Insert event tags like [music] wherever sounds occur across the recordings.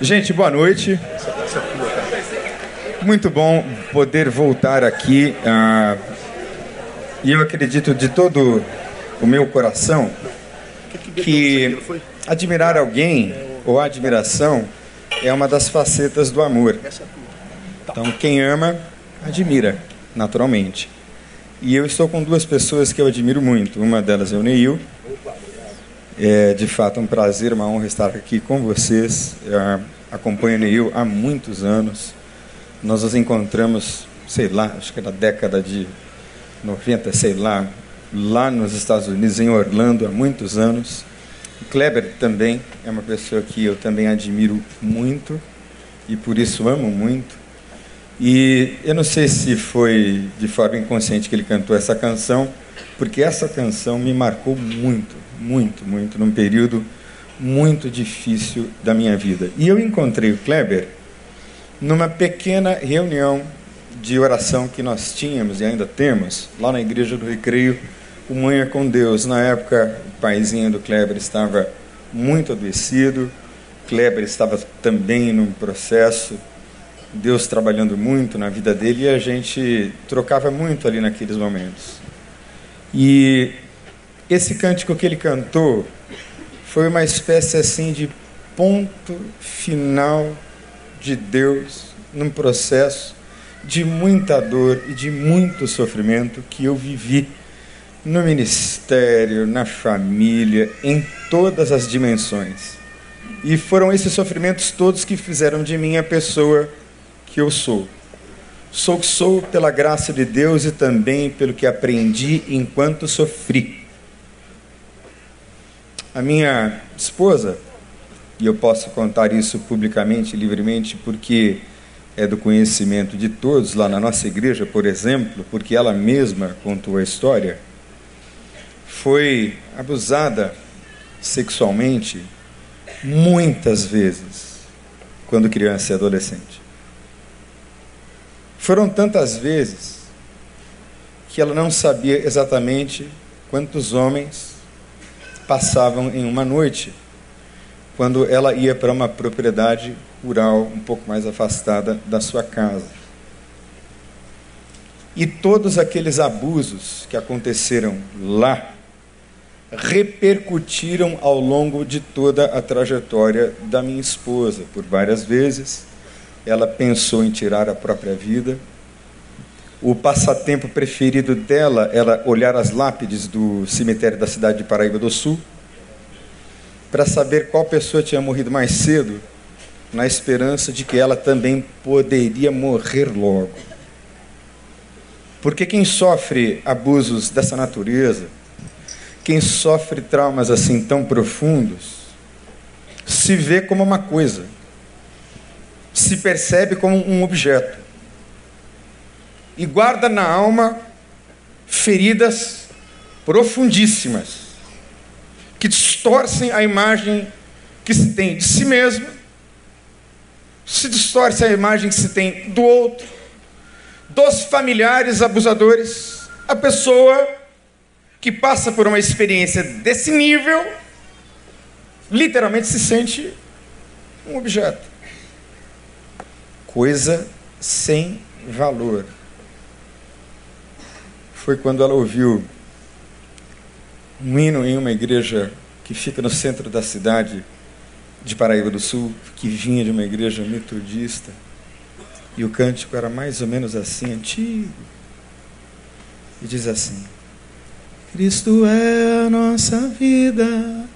Gente, boa noite. Muito bom poder voltar aqui. Uh, e eu acredito de todo o meu coração que admirar alguém ou admiração é uma das facetas do amor. Então, quem ama, admira, naturalmente. E eu estou com duas pessoas que eu admiro muito. Uma delas é o Neil. É de fato um prazer, uma honra estar aqui com vocês. Eu acompanho o Neil há muitos anos. Nós nos encontramos, sei lá, acho que na década de 90, sei lá, lá nos Estados Unidos, em Orlando, há muitos anos. O Kleber também é uma pessoa que eu também admiro muito e por isso amo muito. E eu não sei se foi de forma inconsciente que ele cantou essa canção, porque essa canção me marcou muito, muito, muito, num período muito difícil da minha vida. E eu encontrei o Kleber numa pequena reunião de oração que nós tínhamos e ainda temos lá na igreja do Recreio, o Manhã com Deus. Na época, o paizinho do Kleber estava muito adoecido, Kleber estava também num processo Deus trabalhando muito na vida dele e a gente trocava muito ali naqueles momentos. E esse cântico que ele cantou foi uma espécie assim de ponto final de Deus num processo de muita dor e de muito sofrimento que eu vivi no ministério, na família, em todas as dimensões. E foram esses sofrimentos todos que fizeram de mim a pessoa que eu sou. Sou que sou pela graça de Deus e também pelo que aprendi enquanto sofri. A minha esposa, e eu posso contar isso publicamente, livremente, porque é do conhecimento de todos lá na nossa igreja, por exemplo, porque ela mesma contou a história, foi abusada sexualmente muitas vezes quando criança e adolescente. Foram tantas vezes que ela não sabia exatamente quantos homens passavam em uma noite quando ela ia para uma propriedade rural um pouco mais afastada da sua casa. E todos aqueles abusos que aconteceram lá repercutiram ao longo de toda a trajetória da minha esposa, por várias vezes ela pensou em tirar a própria vida. O passatempo preferido dela era olhar as lápides do cemitério da cidade de Paraíba do Sul para saber qual pessoa tinha morrido mais cedo, na esperança de que ela também poderia morrer logo. Porque quem sofre abusos dessa natureza, quem sofre traumas assim tão profundos, se vê como uma coisa se percebe como um objeto e guarda na alma feridas profundíssimas que distorcem a imagem que se tem de si mesmo, se distorce a imagem que se tem do outro, dos familiares abusadores, a pessoa que passa por uma experiência desse nível, literalmente se sente um objeto coisa sem valor. Foi quando ela ouviu um hino em uma igreja que fica no centro da cidade de Paraíba do Sul, que vinha de uma igreja metodista. E o cântico era mais ou menos assim, antigo. E diz assim: Cristo é a nossa vida,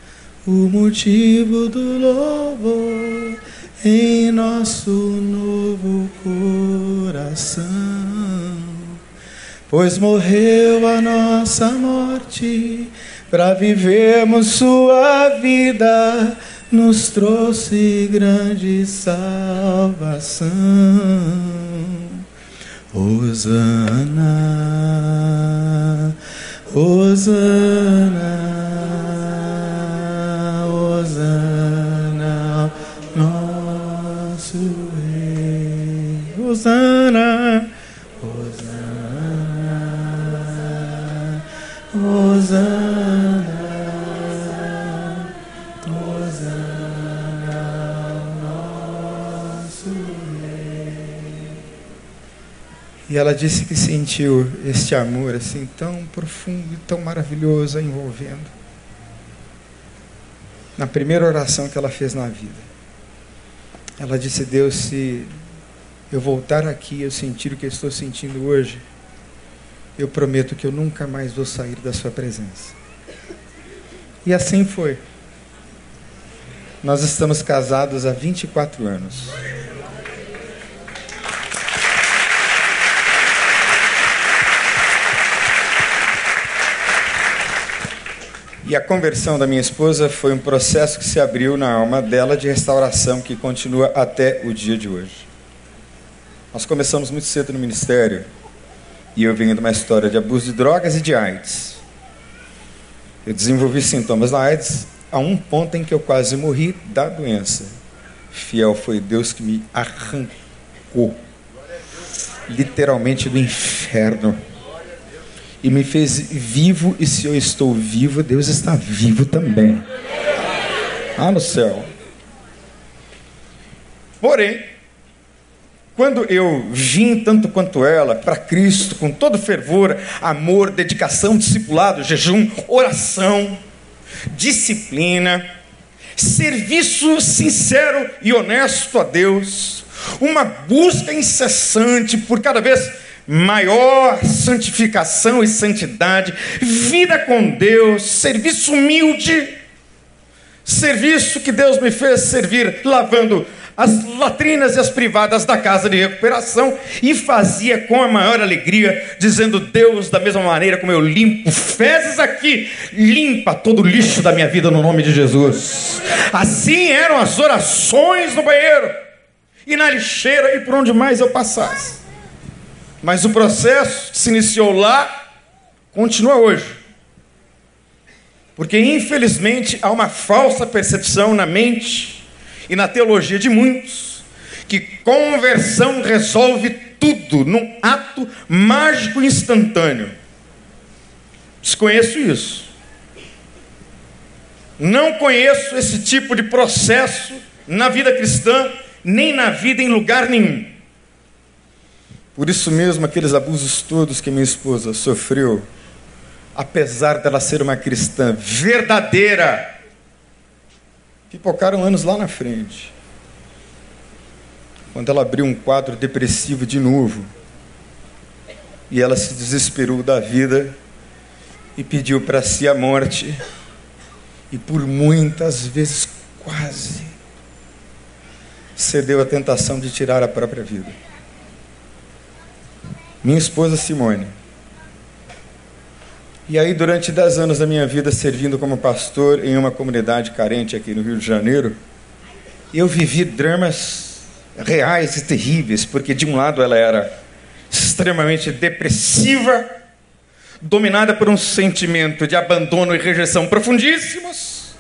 o motivo do louvor em nosso novo coração, pois morreu a nossa morte para vivermos sua vida, nos trouxe grande salvação. Hosana, Hosana. Hosana, Hosana, Hosana, Hosana. E ela disse que sentiu este amor assim tão profundo e tão maravilhoso envolvendo. Na primeira oração que ela fez na vida. Ela disse: "Deus, se eu voltar aqui e eu sentir o que eu estou sentindo hoje, eu prometo que eu nunca mais vou sair da Sua presença. E assim foi. Nós estamos casados há 24 anos. E a conversão da minha esposa foi um processo que se abriu na alma dela de restauração que continua até o dia de hoje. Nós começamos muito cedo no ministério e eu venho de uma história de abuso de drogas e de AIDS. Eu desenvolvi sintomas da AIDS a um ponto em que eu quase morri da doença. Fiel foi Deus que me arrancou literalmente do inferno e me fez vivo, e se eu estou vivo, Deus está vivo também. Ah, no céu. Porém, quando eu vim tanto quanto ela para Cristo, com todo fervor, amor, dedicação, discipulado, jejum, oração, disciplina, serviço sincero e honesto a Deus, uma busca incessante por cada vez maior santificação e santidade, vida com Deus, serviço humilde, serviço que Deus me fez servir lavando as latrinas e as privadas da casa de recuperação e fazia com a maior alegria, dizendo: Deus, da mesma maneira como eu limpo fezes aqui, limpa todo o lixo da minha vida no nome de Jesus. Assim eram as orações no banheiro e na lixeira e por onde mais eu passasse. Mas o processo que se iniciou lá continua hoje. Porque, infelizmente, há uma falsa percepção na mente e na teologia de muitos que conversão resolve tudo num ato mágico instantâneo. Desconheço isso. Não conheço esse tipo de processo na vida cristã, nem na vida em lugar nenhum. Por isso mesmo, aqueles abusos todos que minha esposa sofreu, apesar dela ser uma cristã verdadeira, pipocaram anos lá na frente. Quando ela abriu um quadro depressivo de novo, e ela se desesperou da vida e pediu para si a morte, e por muitas vezes quase cedeu à tentação de tirar a própria vida minha esposa Simone. E aí, durante dez anos da minha vida servindo como pastor em uma comunidade carente aqui no Rio de Janeiro, eu vivi dramas reais e terríveis, porque de um lado ela era extremamente depressiva, dominada por um sentimento de abandono e rejeição profundíssimos,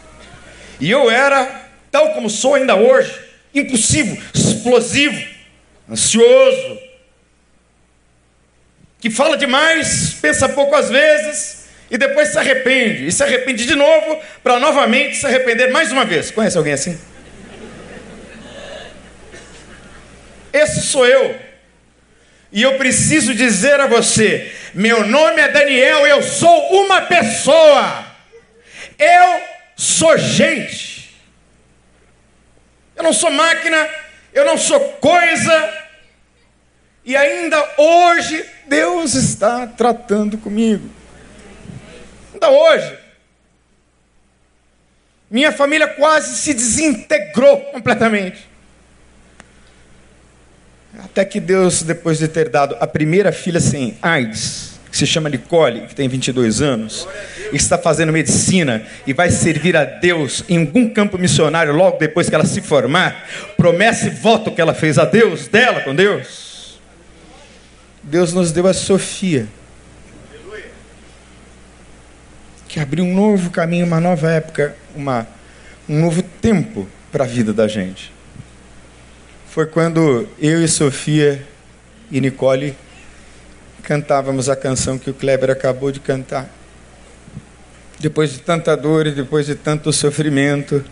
e eu era, tal como sou ainda hoje, impulsivo, explosivo, ansioso, que fala demais, pensa pouco às vezes e depois se arrepende, e se arrepende de novo para novamente se arrepender mais uma vez. Conhece alguém assim? Esse sou eu. E eu preciso dizer a você: meu nome é Daniel, eu sou uma pessoa. Eu sou gente. Eu não sou máquina, eu não sou coisa, e ainda hoje Deus está tratando comigo. Ainda hoje. Minha família quase se desintegrou completamente. Até que Deus, depois de ter dado a primeira filha sem AIDS, que se chama Nicole, que tem 22 anos, está fazendo medicina e vai servir a Deus em algum campo missionário logo depois que ela se formar, promessa e voto que ela fez a Deus, dela com Deus Deus nos deu a Sofia. Que abriu um novo caminho, uma nova época, uma, um novo tempo para a vida da gente. Foi quando eu e Sofia e Nicole cantávamos a canção que o Kleber acabou de cantar. Depois de tanta dor e depois de tanto sofrimento,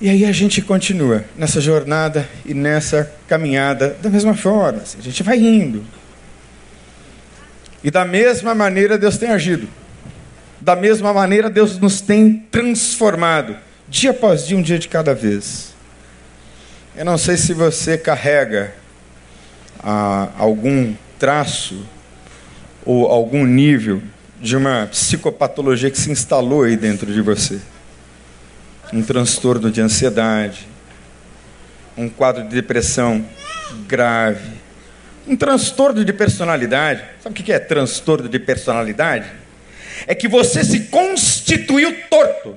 E aí a gente continua nessa jornada e nessa caminhada da mesma forma. Assim, a gente vai indo. E da mesma maneira Deus tem agido. Da mesma maneira Deus nos tem transformado, dia após dia, um dia de cada vez. Eu não sei se você carrega ah, algum traço ou algum nível de uma psicopatologia que se instalou aí dentro de você. Um transtorno de ansiedade, um quadro de depressão grave, um transtorno de personalidade. Sabe o que é transtorno de personalidade? É que você se constituiu torto.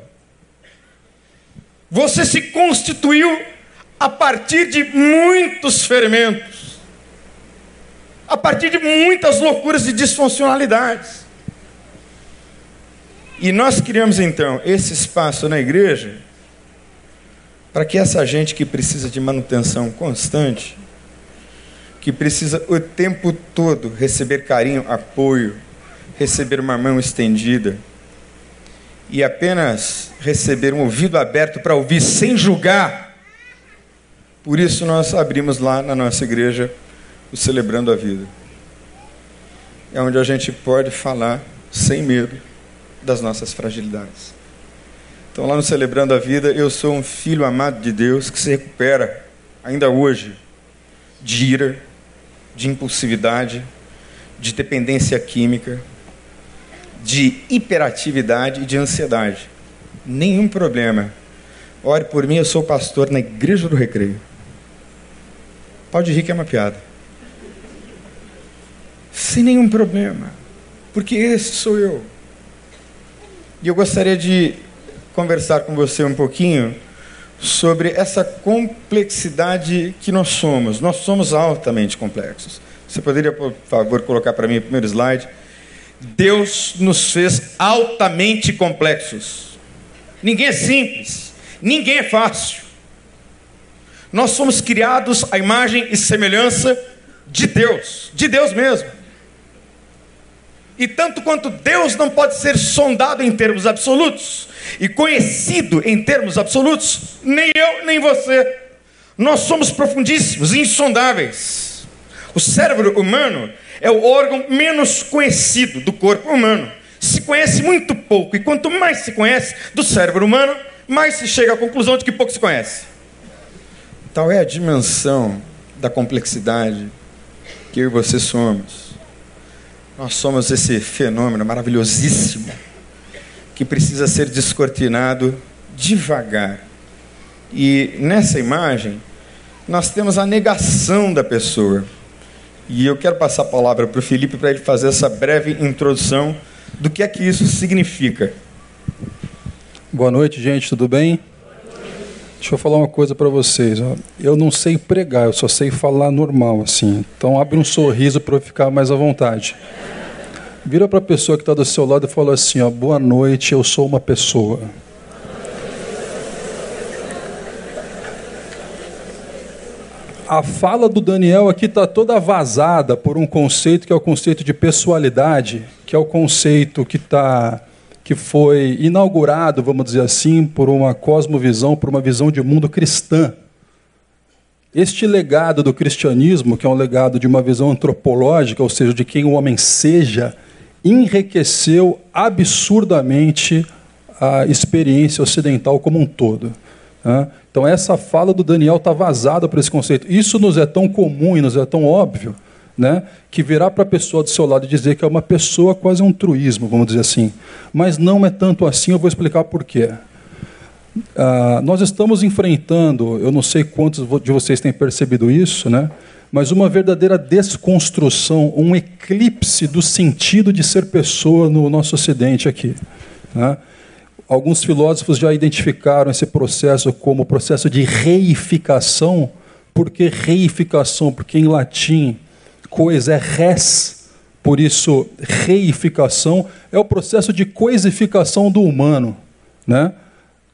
Você se constituiu a partir de muitos ferimentos, a partir de muitas loucuras e disfuncionalidades. E nós criamos então esse espaço na igreja para que essa gente que precisa de manutenção constante, que precisa o tempo todo receber carinho, apoio, receber uma mão estendida e apenas receber um ouvido aberto para ouvir sem julgar por isso nós abrimos lá na nossa igreja o Celebrando a Vida. É onde a gente pode falar sem medo das nossas fragilidades. Então, lá no Celebrando a Vida, eu sou um filho amado de Deus que se recupera, ainda hoje, de ira, de impulsividade, de dependência química, de hiperatividade e de ansiedade. Nenhum problema. Ore por mim, eu sou pastor na Igreja do Recreio. Pode rir que é uma piada. Sem nenhum problema. Porque esse sou eu. E eu gostaria de conversar com você um pouquinho sobre essa complexidade que nós somos. Nós somos altamente complexos. Você poderia, por favor, colocar para mim o primeiro slide? Deus nos fez altamente complexos. Ninguém é simples, ninguém é fácil. Nós somos criados à imagem e semelhança de Deus, de Deus mesmo. E tanto quanto Deus não pode ser sondado em termos absolutos e conhecido em termos absolutos, nem eu nem você. Nós somos profundíssimos, insondáveis. O cérebro humano é o órgão menos conhecido do corpo humano. Se conhece muito pouco, e quanto mais se conhece do cérebro humano, mais se chega à conclusão de que pouco se conhece. Tal é a dimensão da complexidade que eu e você somos. Nós somos esse fenômeno maravilhosíssimo que precisa ser descortinado devagar. E nessa imagem, nós temos a negação da pessoa. E eu quero passar a palavra para o Felipe para ele fazer essa breve introdução do que é que isso significa. Boa noite, gente, tudo bem? Deixa eu falar uma coisa para vocês. Ó. Eu não sei pregar, eu só sei falar normal assim. Então abre um sorriso para eu ficar mais à vontade. Vira para a pessoa que está do seu lado e fala assim: ó, boa noite, eu sou uma pessoa. A fala do Daniel aqui está toda vazada por um conceito que é o conceito de pessoalidade, que é o conceito que está que foi inaugurado, vamos dizer assim, por uma cosmovisão, por uma visão de mundo cristã. Este legado do cristianismo, que é um legado de uma visão antropológica, ou seja, de quem o homem seja, enriqueceu absurdamente a experiência ocidental como um todo. Né? Então, essa fala do Daniel está vazada para esse conceito. Isso nos é tão comum e nos é tão óbvio né, que virar para a pessoa do seu lado e dizer que é uma pessoa quase um truísmo, vamos dizer assim. Mas não é tanto assim, eu vou explicar por quê. Ah, nós estamos enfrentando, eu não sei quantos de vocês têm percebido isso, né, mas uma verdadeira desconstrução, um eclipse do sentido de ser pessoa no nosso Ocidente aqui. Né? Alguns filósofos já identificaram esse processo como processo de reificação. Por que reificação? Porque em latim coisa é res, por isso reificação é o processo de coisificação do humano, né?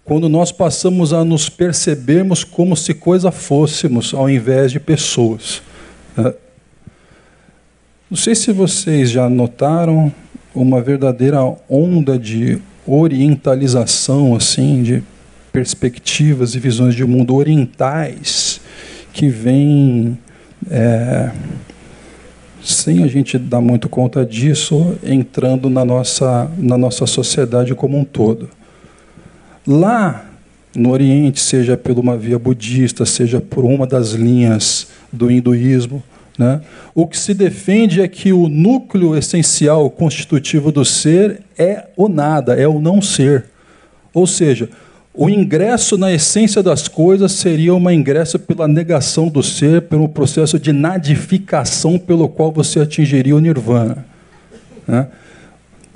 Quando nós passamos a nos percebermos como se coisa fôssemos, ao invés de pessoas. Né? Não sei se vocês já notaram uma verdadeira onda de orientalização, assim, de perspectivas e visões de mundo orientais que vêm, é, sem a gente dar muito conta disso, entrando na nossa, na nossa sociedade como um todo. Lá no Oriente, seja por uma via budista, seja por uma das linhas do hinduísmo, né? O que se defende é que o núcleo essencial constitutivo do ser é o nada, é o não ser. Ou seja, o ingresso na essência das coisas seria uma ingresso pela negação do ser, pelo processo de nadificação pelo qual você atingiria o nirvana. Né?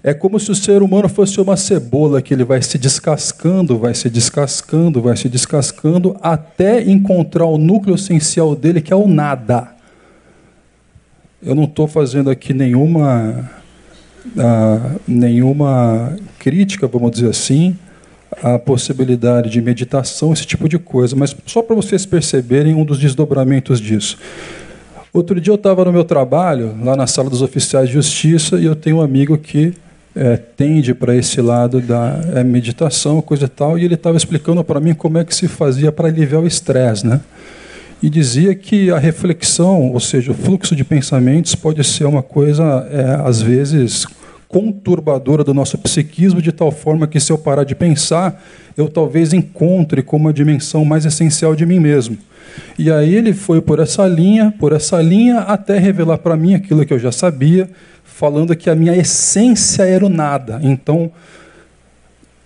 É como se o ser humano fosse uma cebola que ele vai se descascando, vai se descascando, vai se descascando, até encontrar o núcleo essencial dele, que é o nada. Eu não estou fazendo aqui nenhuma, uh, nenhuma crítica, vamos dizer assim, à possibilidade de meditação, esse tipo de coisa, mas só para vocês perceberem um dos desdobramentos disso. Outro dia eu estava no meu trabalho, lá na sala dos oficiais de justiça, e eu tenho um amigo que é, tende para esse lado da é, meditação, coisa e tal, e ele estava explicando para mim como é que se fazia para aliviar o estresse, né? E dizia que a reflexão, ou seja, o fluxo de pensamentos, pode ser uma coisa, é, às vezes, conturbadora do nosso psiquismo, de tal forma que, se eu parar de pensar, eu talvez encontre como a dimensão mais essencial de mim mesmo. E aí ele foi por essa linha, por essa linha, até revelar para mim aquilo que eu já sabia, falando que a minha essência era o nada. Então,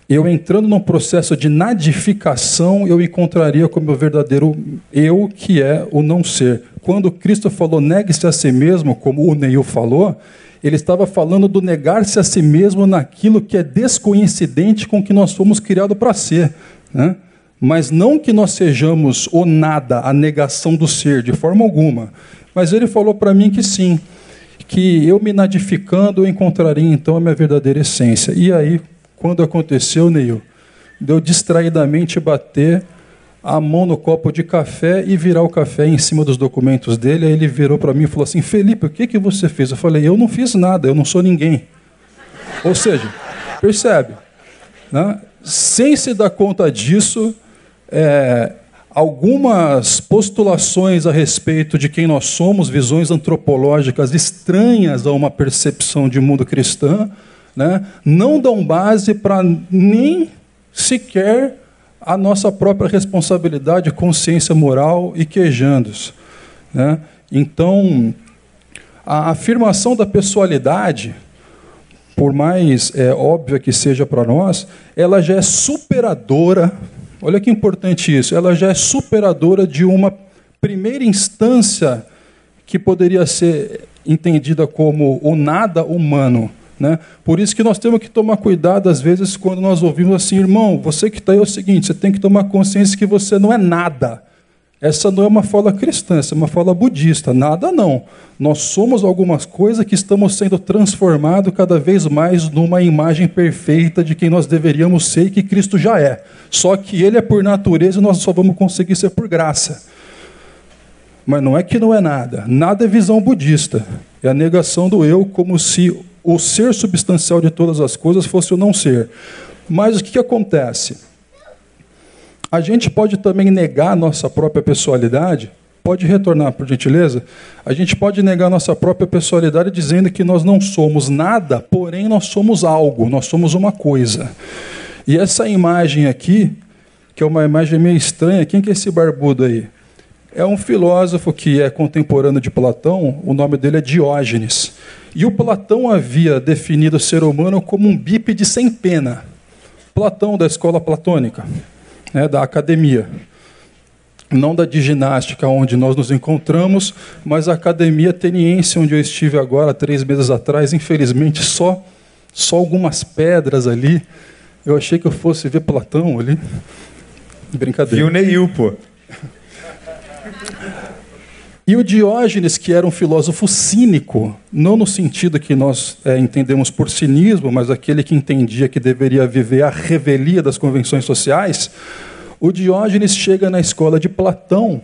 eu entrando num processo de nadificação, eu encontraria como meu verdadeiro eu, que é o não ser. Quando Cristo falou negue-se a si mesmo, como o Neil falou, ele estava falando do negar-se a si mesmo naquilo que é descoincidente com o que nós fomos criados para ser. Né? Mas não que nós sejamos o nada, a negação do ser, de forma alguma. Mas ele falou para mim que sim que eu me nadificando eu encontraria então a minha verdadeira essência. E aí, quando aconteceu, Neil, deu distraidamente bater a mão no copo de café e virar o café em cima dos documentos dele. Aí ele virou para mim e falou assim: Felipe, o que, que você fez? Eu falei: Eu não fiz nada, eu não sou ninguém. Ou seja, percebe? Né? Sem se dar conta disso, é, algumas postulações a respeito de quem nós somos, visões antropológicas estranhas a uma percepção de mundo cristã, né, não dão base para nem sequer a nossa própria responsabilidade, consciência moral e quejandos. Né? Então, a afirmação da pessoalidade, por mais é, óbvia que seja para nós, ela já é superadora Olha que importante isso. Ela já é superadora de uma primeira instância que poderia ser entendida como o nada humano. Né? Por isso que nós temos que tomar cuidado, às vezes, quando nós ouvimos assim, irmão, você que está aí é o seguinte, você tem que tomar consciência que você não é nada. Essa não é uma fala cristã, essa é uma fala budista. Nada não. Nós somos algumas coisas que estamos sendo transformados cada vez mais numa imagem perfeita de quem nós deveríamos ser e que Cristo já é. Só que Ele é por natureza e nós só vamos conseguir ser por graça. Mas não é que não é nada. Nada é visão budista. É a negação do eu como se o ser substancial de todas as coisas fosse o não ser. Mas o que, que acontece? A gente pode também negar nossa própria pessoalidade. Pode retornar, por gentileza? A gente pode negar nossa própria pessoalidade dizendo que nós não somos nada, porém nós somos algo, nós somos uma coisa. E essa imagem aqui, que é uma imagem meio estranha, quem que é esse barbudo aí? É um filósofo que é contemporâneo de Platão, o nome dele é Diógenes. E o Platão havia definido o ser humano como um bípede sem pena. Platão, da escola platônica né, da academia. Não da de ginástica, onde nós nos encontramos, mas a academia ateniense, onde eu estive agora, três meses atrás. Infelizmente, só, só algumas pedras ali. Eu achei que eu fosse ver Platão ali. Brincadeira. Viu Neil, pô. E o Diógenes, que era um filósofo cínico, não no sentido que nós é, entendemos por cinismo, mas aquele que entendia que deveria viver a revelia das convenções sociais, o Diógenes chega na escola de Platão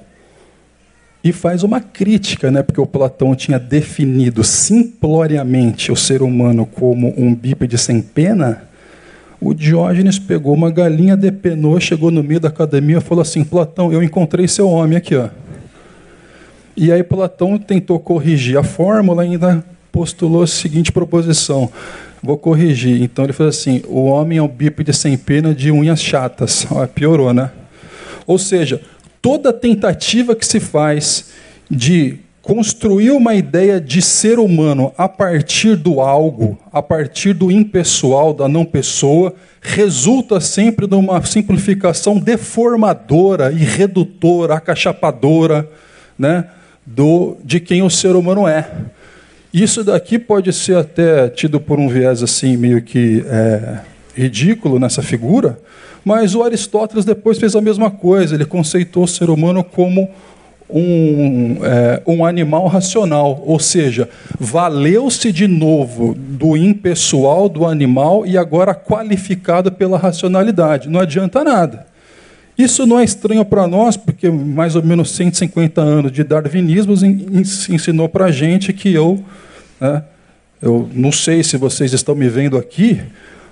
e faz uma crítica, né? porque o Platão tinha definido simploriamente o ser humano como um bípede sem pena, O Diógenes pegou uma galinha, depenou, chegou no meio da academia e falou assim: Platão, eu encontrei seu homem aqui. Ó. E aí Platão tentou corrigir a fórmula e ainda postulou a seguinte proposição. Vou corrigir. Então ele falou assim: o homem é um bípede sem pena de unhas chatas. [laughs] Ó, piorou, né? Ou seja, toda tentativa que se faz de construir uma ideia de ser humano a partir do algo, a partir do impessoal, da não pessoa, resulta sempre numa simplificação deformadora e redutora, acachapadora, né, do de quem o ser humano é. Isso daqui pode ser até tido por um viés assim meio que é, ridículo nessa figura, mas o Aristóteles depois fez a mesma coisa. Ele conceitou o ser humano como um, é, um animal racional, ou seja, valeu-se de novo do impessoal do animal e agora qualificado pela racionalidade. Não adianta nada. Isso não é estranho para nós, porque mais ou menos 150 anos de darwinismo ensinou para a gente que eu, né, eu não sei se vocês estão me vendo aqui,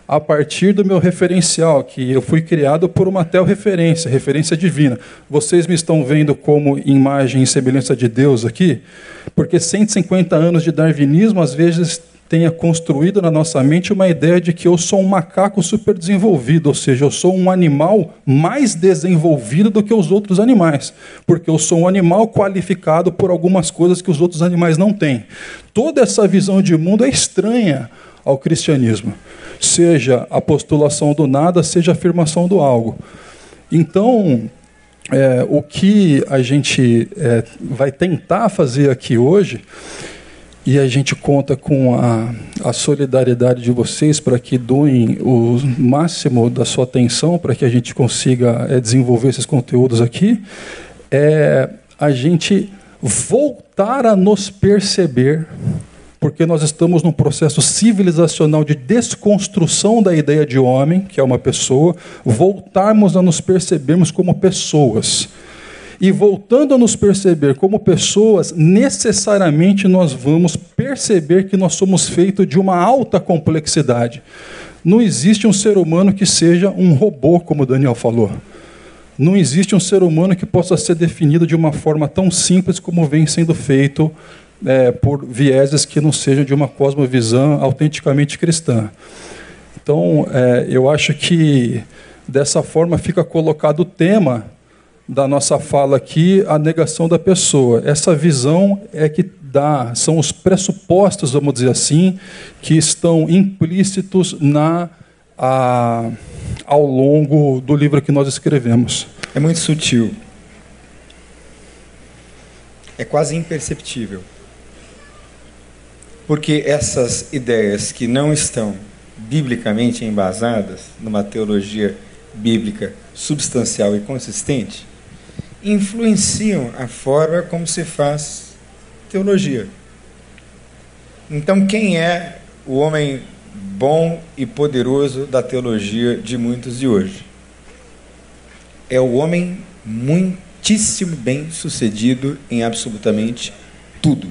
a partir do meu referencial, que eu fui criado por uma referência, referência divina. Vocês me estão vendo como imagem e semelhança de Deus aqui? Porque 150 anos de darwinismo às vezes tenha construído na nossa mente uma ideia de que eu sou um macaco super desenvolvido, ou seja, eu sou um animal mais desenvolvido do que os outros animais, porque eu sou um animal qualificado por algumas coisas que os outros animais não têm. Toda essa visão de mundo é estranha ao cristianismo seja a postulação do nada, seja a afirmação do algo. Então, é, o que a gente é, vai tentar fazer aqui hoje, e a gente conta com a, a solidariedade de vocês para que doem o máximo da sua atenção para que a gente consiga é, desenvolver esses conteúdos aqui, é a gente voltar a nos perceber porque nós estamos num processo civilizacional de desconstrução da ideia de homem, que é uma pessoa, voltarmos a nos percebermos como pessoas. E voltando a nos perceber como pessoas, necessariamente nós vamos perceber que nós somos feitos de uma alta complexidade. Não existe um ser humano que seja um robô, como Daniel falou. Não existe um ser humano que possa ser definido de uma forma tão simples como vem sendo feito é, por vieses que não sejam de uma cosmovisão autenticamente cristã. Então, é, eu acho que dessa forma fica colocado o tema da nossa fala aqui, a negação da pessoa. Essa visão é que dá, são os pressupostos, vamos dizer assim, que estão implícitos na a, ao longo do livro que nós escrevemos. É muito sutil. É quase imperceptível. Porque essas ideias que não estão biblicamente embasadas numa teologia bíblica substancial e consistente influenciam a forma como se faz teologia. Então, quem é o homem bom e poderoso da teologia de muitos de hoje? É o homem muitíssimo bem sucedido em absolutamente tudo.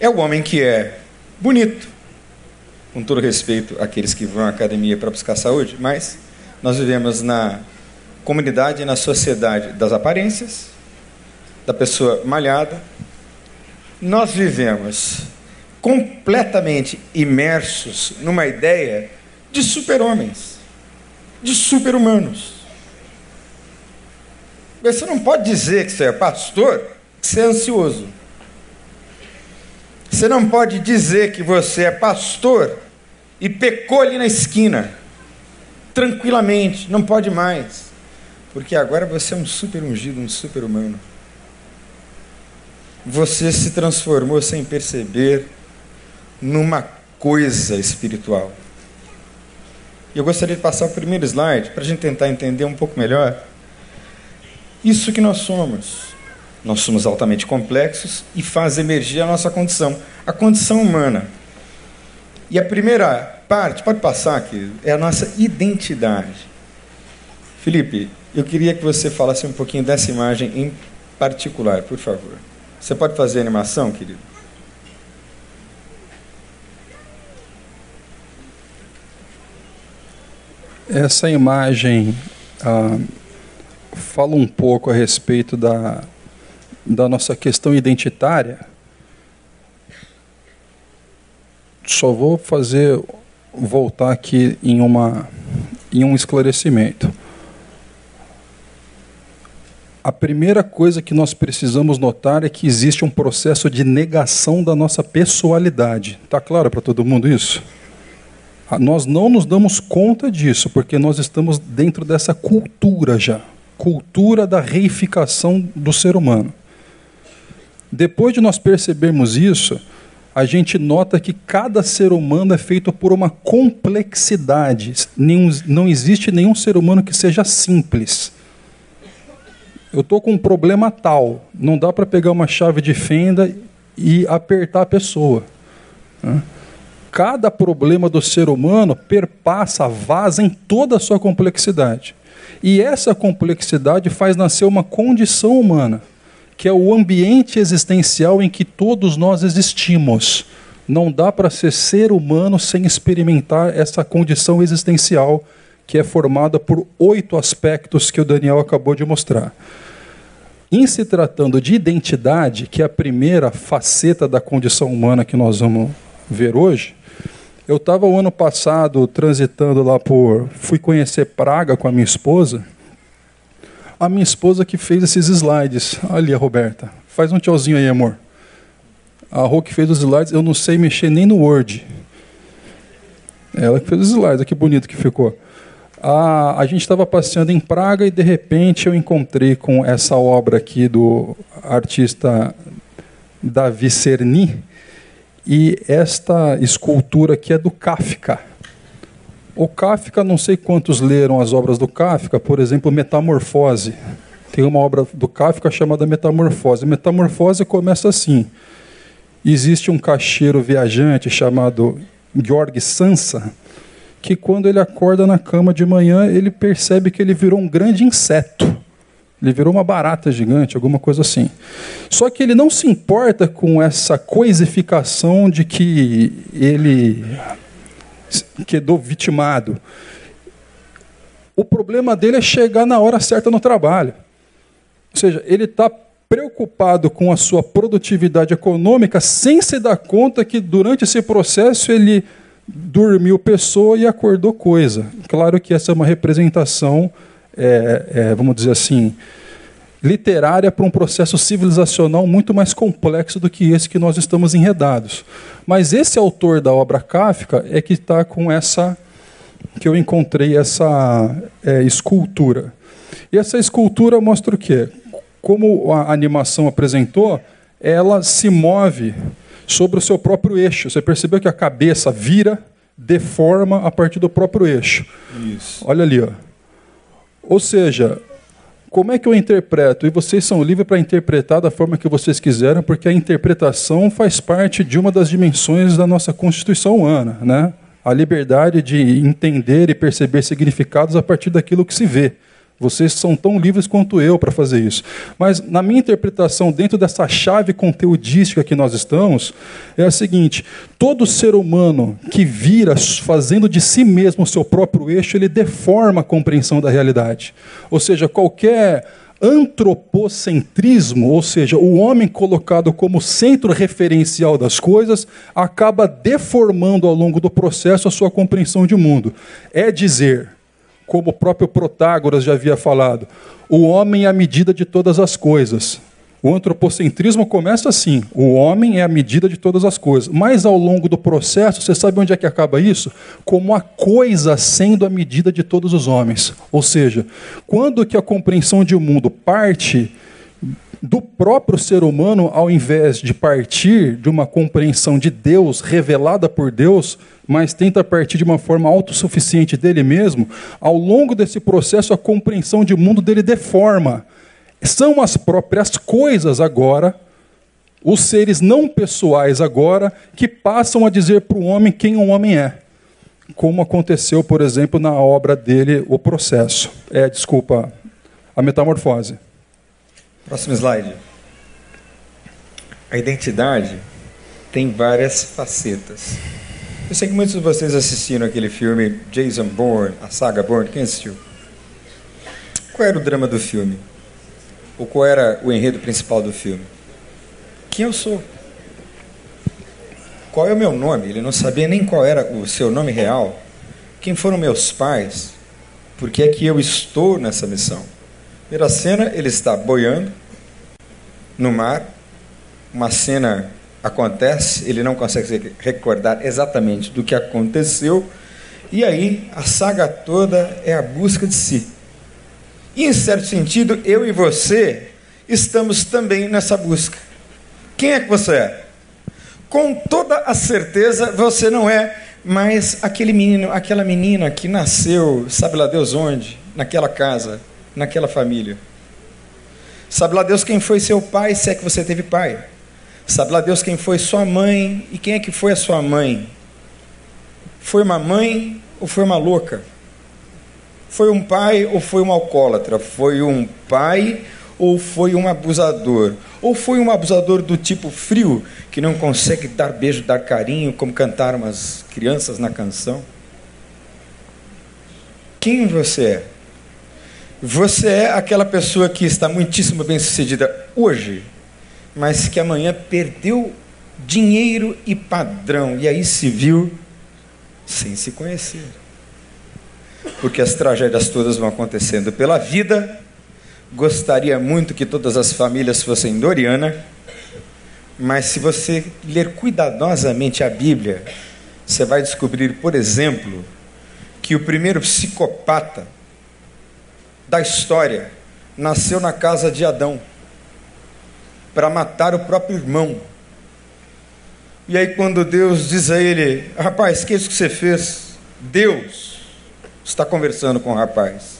É o homem que é bonito, com todo respeito àqueles que vão à academia para buscar saúde, mas nós vivemos na comunidade e na sociedade das aparências, da pessoa malhada. Nós vivemos completamente imersos numa ideia de super-homens, de super-humanos. Você não pode dizer que você é pastor, que você é ansioso. Você não pode dizer que você é pastor e pecou ali na esquina, tranquilamente, não pode mais, porque agora você é um super ungido, um super humano. Você se transformou sem perceber numa coisa espiritual. Eu gostaria de passar o primeiro slide para a gente tentar entender um pouco melhor isso que nós somos. Nós somos altamente complexos e faz emergir a nossa condição, a condição humana. E a primeira parte, pode passar aqui, é a nossa identidade. Felipe, eu queria que você falasse um pouquinho dessa imagem em particular, por favor. Você pode fazer a animação, querido? Essa imagem ah, fala um pouco a respeito da, da nossa questão identitária. Só vou fazer voltar aqui em, uma, em um esclarecimento. A primeira coisa que nós precisamos notar é que existe um processo de negação da nossa pessoalidade. Está claro para todo mundo isso? Ah, nós não nos damos conta disso, porque nós estamos dentro dessa cultura já cultura da reificação do ser humano. Depois de nós percebermos isso, a gente nota que cada ser humano é feito por uma complexidade. não existe nenhum ser humano que seja simples. Eu estou com um problema tal, não dá para pegar uma chave de fenda e apertar a pessoa. Cada problema do ser humano perpassa, vaza em toda a sua complexidade. E essa complexidade faz nascer uma condição humana que é o ambiente existencial em que todos nós existimos. Não dá para ser ser humano sem experimentar essa condição existencial que é formada por oito aspectos que o Daniel acabou de mostrar. Em se tratando de identidade, que é a primeira faceta da condição humana que nós vamos ver hoje, eu estava o ano passado transitando lá por. Fui conhecer Praga com a minha esposa a minha esposa que fez esses slides. Ali, a Roberta. Faz um tchauzinho aí, amor. A Rô que fez os slides, eu não sei mexer nem no Word. Ela que fez os slides, que bonito que ficou. A, a gente estava passeando em Praga e de repente eu encontrei com essa obra aqui do artista Davi Cerny e esta escultura aqui é do Kafka. O Kafka, não sei quantos leram as obras do Kafka, por exemplo, Metamorfose. Tem uma obra do Kafka chamada Metamorfose. Metamorfose começa assim: existe um caixeiro viajante chamado Georg Sansa, que quando ele acorda na cama de manhã, ele percebe que ele virou um grande inseto. Ele virou uma barata gigante, alguma coisa assim. Só que ele não se importa com essa coisificação de que ele quedou vitimado. O problema dele é chegar na hora certa no trabalho. Ou seja, ele está preocupado com a sua produtividade econômica sem se dar conta que durante esse processo ele dormiu pessoa e acordou coisa. Claro que essa é uma representação, é, é, vamos dizer assim, literária para um processo civilizacional muito mais complexo do que esse que nós estamos enredados. Mas esse autor da obra Kafka é que está com essa que eu encontrei essa é, escultura. E essa escultura mostra o quê? Como a animação apresentou, ela se move sobre o seu próprio eixo. Você percebeu que a cabeça vira, deforma a partir do próprio eixo. Isso. Olha ali, ó. Ou seja, como é que eu interpreto? E vocês são livres para interpretar da forma que vocês quiserem, porque a interpretação faz parte de uma das dimensões da nossa constituição humana, né? A liberdade de entender e perceber significados a partir daquilo que se vê. Vocês são tão livres quanto eu para fazer isso. Mas, na minha interpretação, dentro dessa chave conteudística que nós estamos, é a seguinte: todo ser humano que vira fazendo de si mesmo o seu próprio eixo, ele deforma a compreensão da realidade. Ou seja, qualquer antropocentrismo, ou seja, o homem colocado como centro referencial das coisas, acaba deformando ao longo do processo a sua compreensão de mundo. É dizer, como o próprio Protágoras já havia falado, o homem é a medida de todas as coisas. O antropocentrismo começa assim: o homem é a medida de todas as coisas. Mas ao longo do processo, você sabe onde é que acaba isso? Como a coisa sendo a medida de todos os homens. Ou seja, quando que a compreensão de um mundo parte do próprio ser humano, ao invés de partir de uma compreensão de Deus revelada por Deus, mas tenta partir de uma forma autossuficiente dele mesmo, ao longo desse processo a compreensão de mundo dele deforma. São as próprias coisas agora, os seres não pessoais agora, que passam a dizer para o homem quem um homem é. Como aconteceu, por exemplo, na obra dele, O Processo. É, desculpa, a metamorfose. Próximo slide. A identidade tem várias facetas. Eu sei que muitos de vocês assistiram aquele filme Jason Bourne, a saga Bourne. Quem assistiu? Qual era o drama do filme? Ou qual era o enredo principal do filme? Quem eu sou? Qual é o meu nome? Ele não sabia nem qual era o seu nome real. Quem foram meus pais? Por que é que eu estou nessa missão? Primeira cena, ele está boiando no mar. Uma cena acontece, ele não consegue recordar exatamente do que aconteceu, e aí a saga toda é a busca de si. E em certo sentido, eu e você estamos também nessa busca. Quem é que você é? Com toda a certeza, você não é mais aquele menino, aquela menina que nasceu, sabe lá Deus onde, naquela casa, naquela família. Sabe lá Deus quem foi seu pai, se é que você teve pai. Sabe lá Deus quem foi sua mãe e quem é que foi a sua mãe? Foi uma mãe ou foi uma louca? Foi um pai ou foi um alcoólatra? Foi um pai ou foi um abusador? Ou foi um abusador do tipo frio, que não consegue dar beijo, dar carinho, como cantaram as crianças na canção? Quem você é? Você é aquela pessoa que está muitíssimo bem sucedida hoje, mas que amanhã perdeu dinheiro e padrão, e aí se viu sem se conhecer. Porque as tragédias todas vão acontecendo pela vida. Gostaria muito que todas as famílias fossem Doriana, mas se você ler cuidadosamente a Bíblia, você vai descobrir, por exemplo, que o primeiro psicopata da história nasceu na casa de Adão para matar o próprio irmão. E aí, quando Deus diz a ele: Rapaz, que é isso que você fez? Deus está conversando com o rapaz.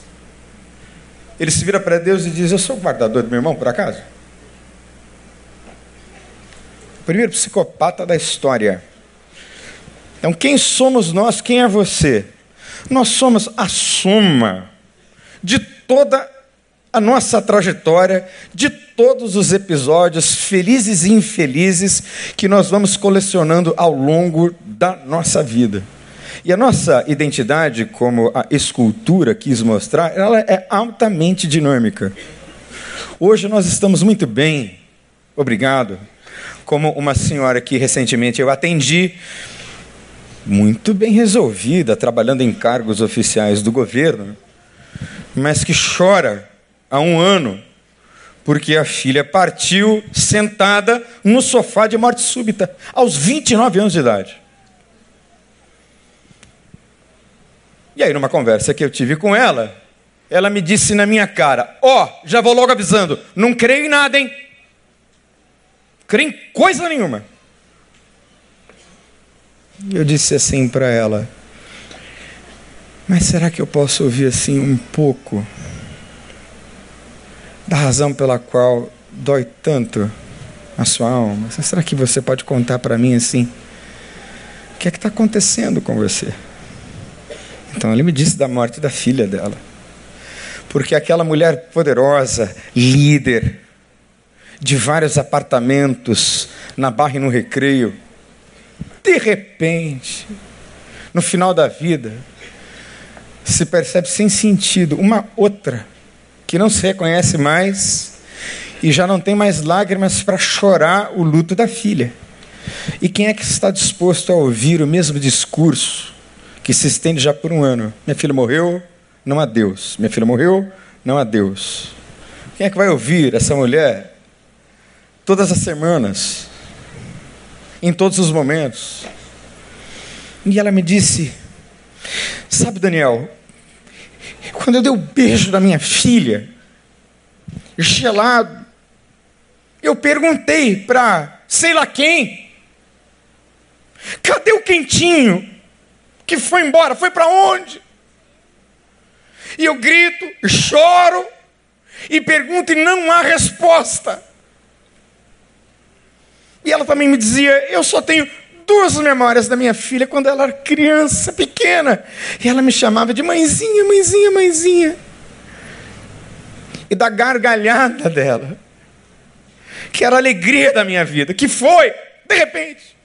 Ele se vira para Deus e diz: Eu sou o guardador do meu irmão, por acaso? O primeiro psicopata da história. Então, quem somos nós? Quem é você? Nós somos a soma de toda a nossa trajetória, de todos os episódios, felizes e infelizes, que nós vamos colecionando ao longo da nossa vida. E a nossa identidade, como a escultura quis mostrar, ela é altamente dinâmica. Hoje nós estamos muito bem, obrigado. Como uma senhora que recentemente eu atendi, muito bem resolvida, trabalhando em cargos oficiais do governo, mas que chora há um ano, porque a filha partiu sentada no sofá de morte súbita, aos 29 anos de idade. E aí, numa conversa que eu tive com ela, ela me disse na minha cara: Ó, oh, já vou logo avisando, não creio em nada, hein? Creio em coisa nenhuma. E eu disse assim para ela: Mas será que eu posso ouvir assim um pouco da razão pela qual dói tanto a sua alma? Será que você pode contar para mim assim? O que é que está acontecendo com você? Então ele me disse da morte da filha dela. Porque aquela mulher poderosa, líder, de vários apartamentos, na barra e no recreio, de repente, no final da vida, se percebe sem sentido uma outra que não se reconhece mais e já não tem mais lágrimas para chorar o luto da filha. E quem é que está disposto a ouvir o mesmo discurso que se estende já por um ano? Minha filha morreu, não há Deus. Minha filha morreu, não há Deus. Quem é que vai ouvir essa mulher todas as semanas, em todos os momentos? E ela me disse: Sabe, Daniel, quando eu dei o beijo da minha filha, gelado, eu perguntei para sei lá quem: cadê o quentinho que foi embora? Foi para onde? E eu grito, choro e pergunto e não há resposta. E ela também me dizia: eu só tenho duas memórias da minha filha quando ela era criança, pequena. E ela me chamava de mãezinha, mãezinha, mãezinha. E da gargalhada dela, que era a alegria da minha vida, que foi, de repente.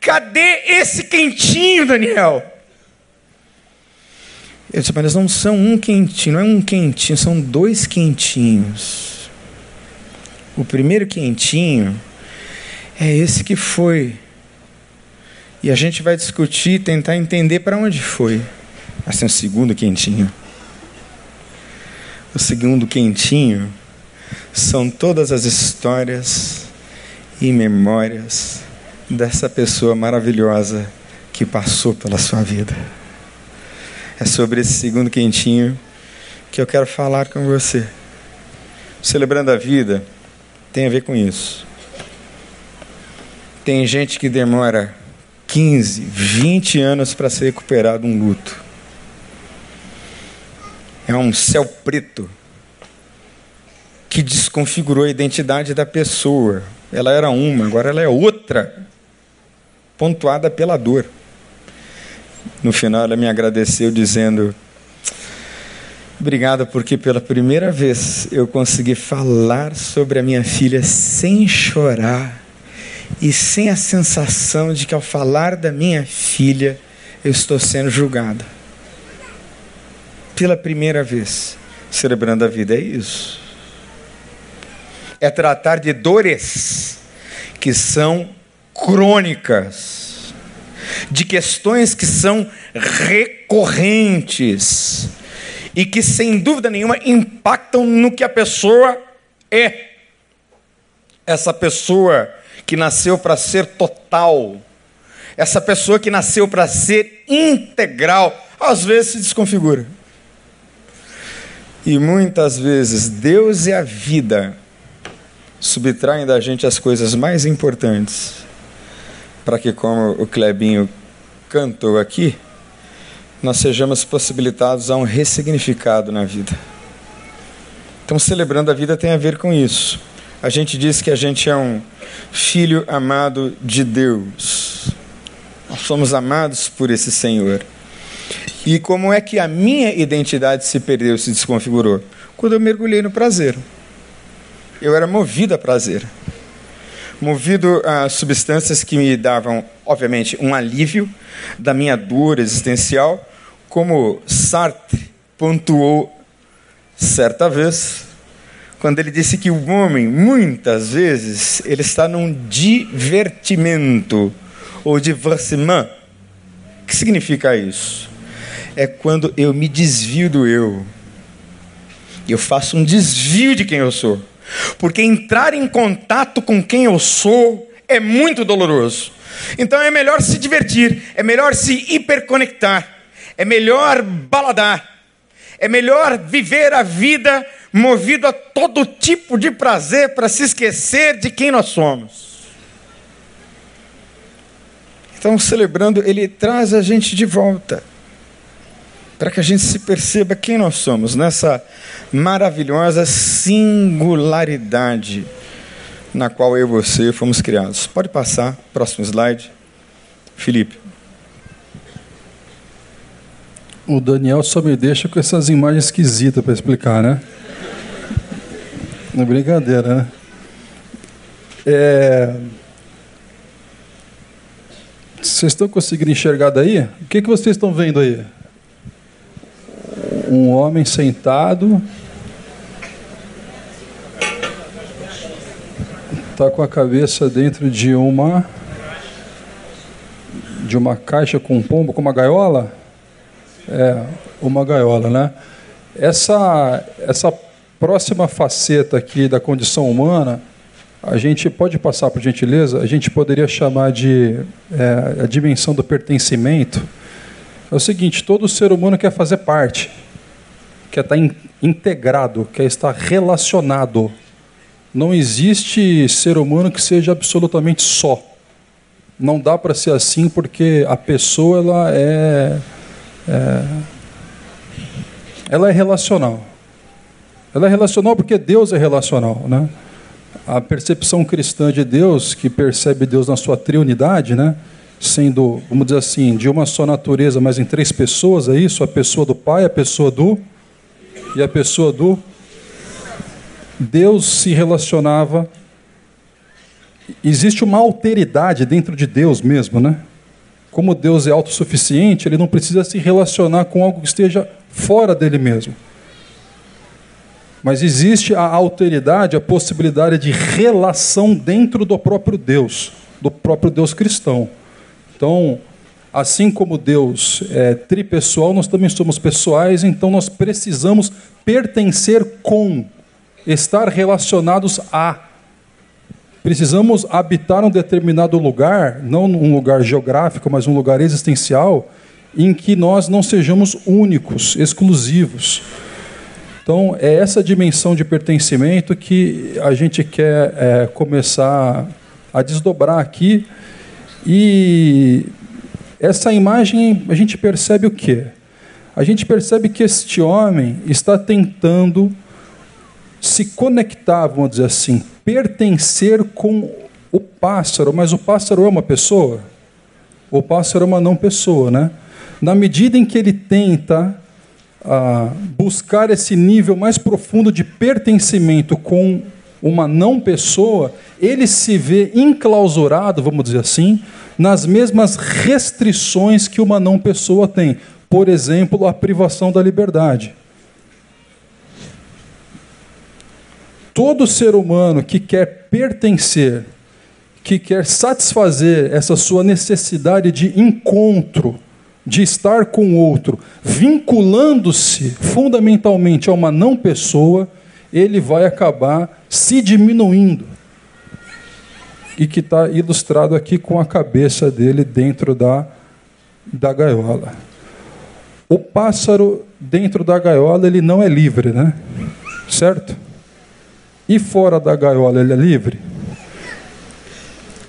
Cadê esse quentinho, Daniel? Eu disse, mas não são um quentinho, não é um quentinho, são dois quentinhos. O primeiro quentinho é esse que foi. E a gente vai discutir, tentar entender para onde foi. Tem um segundo quentinho. O segundo quentinho são todas as histórias e memórias dessa pessoa maravilhosa que passou pela sua vida. É sobre esse segundo quentinho que eu quero falar com você. Celebrando a vida tem a ver com isso. Tem gente que demora 15, 20 anos para se recuperar de um luto. É um céu preto que desconfigurou a identidade da pessoa. Ela era uma, agora ela é outra, pontuada pela dor. No final, ela me agradeceu dizendo: Obrigado, porque pela primeira vez eu consegui falar sobre a minha filha sem chorar e sem a sensação de que ao falar da minha filha eu estou sendo julgada. Pela primeira vez, celebrando a vida, é isso. É tratar de dores que são crônicas de questões que são recorrentes e que, sem dúvida nenhuma, impactam no que a pessoa é. Essa pessoa que nasceu para ser total, essa pessoa que nasceu para ser integral, às vezes se desconfigura. E muitas vezes Deus e a vida subtraem da gente as coisas mais importantes para que, como o Clebinho cantou aqui, nós sejamos possibilitados a um ressignificado na vida. Então, celebrando a vida tem a ver com isso. A gente diz que a gente é um filho amado de Deus. Nós somos amados por esse Senhor. E como é que a minha identidade se perdeu, se desconfigurou? Quando eu mergulhei no prazer. Eu era movido a prazer movido a substâncias que me davam, obviamente, um alívio da minha dor existencial, como Sartre pontuou certa vez, quando ele disse que o homem, muitas vezes, ele está num divertimento ou diversement. O que significa isso? É quando eu me desvio do eu. Eu faço um desvio de quem eu sou. Porque entrar em contato com quem eu sou é muito doloroso. Então é melhor se divertir, é melhor se hiperconectar, é melhor baladar, é melhor viver a vida movido a todo tipo de prazer para se esquecer de quem nós somos. Então, celebrando, ele traz a gente de volta para que a gente se perceba quem nós somos nessa maravilhosa singularidade na qual eu e você fomos criados. Pode passar, próximo slide. Felipe. O Daniel só me deixa com essas imagens esquisitas para explicar, né? Não é brincadeira, né? É... Vocês estão conseguindo enxergar daí? O que, que vocês estão vendo aí? um homem sentado, está com a cabeça dentro de uma de uma caixa com um pombo, com uma gaiola, é uma gaiola, né? Essa essa próxima faceta aqui da condição humana, a gente pode passar por gentileza, a gente poderia chamar de é, a dimensão do pertencimento. É o seguinte: todo ser humano quer fazer parte quer estar integrado, quer estar relacionado. Não existe ser humano que seja absolutamente só. Não dá para ser assim porque a pessoa ela é, é, ela é relacional. Ela é relacional porque Deus é relacional, né? A percepção cristã de Deus, que percebe Deus na sua triunidade, né? Sendo, vamos dizer assim, de uma só natureza, mas em três pessoas, é isso? A pessoa do Pai, a pessoa do e a pessoa do Deus se relacionava existe uma alteridade dentro de Deus mesmo, né? Como Deus é autossuficiente, ele não precisa se relacionar com algo que esteja fora dele mesmo. Mas existe a alteridade, a possibilidade de relação dentro do próprio Deus, do próprio Deus cristão. Então, assim como Deus é tripessoal, nós também somos pessoais, então nós precisamos pertencer com, estar relacionados a. Precisamos habitar um determinado lugar, não um lugar geográfico, mas um lugar existencial, em que nós não sejamos únicos, exclusivos. Então, é essa dimensão de pertencimento que a gente quer é, começar a desdobrar aqui. E essa imagem, a gente percebe o quê? A gente percebe que este homem está tentando se conectar, vamos dizer assim, pertencer com o pássaro, mas o pássaro é uma pessoa? O pássaro é uma não pessoa, né? Na medida em que ele tenta ah, buscar esse nível mais profundo de pertencimento com uma não pessoa, ele se vê enclausurado, vamos dizer assim, nas mesmas restrições que uma não pessoa tem. Por exemplo, a privação da liberdade. Todo ser humano que quer pertencer, que quer satisfazer essa sua necessidade de encontro, de estar com outro, vinculando-se fundamentalmente a uma não pessoa, ele vai acabar se diminuindo. E que está ilustrado aqui com a cabeça dele dentro da, da gaiola. O pássaro dentro da gaiola ele não é livre, né? Certo? E fora da gaiola ele é livre?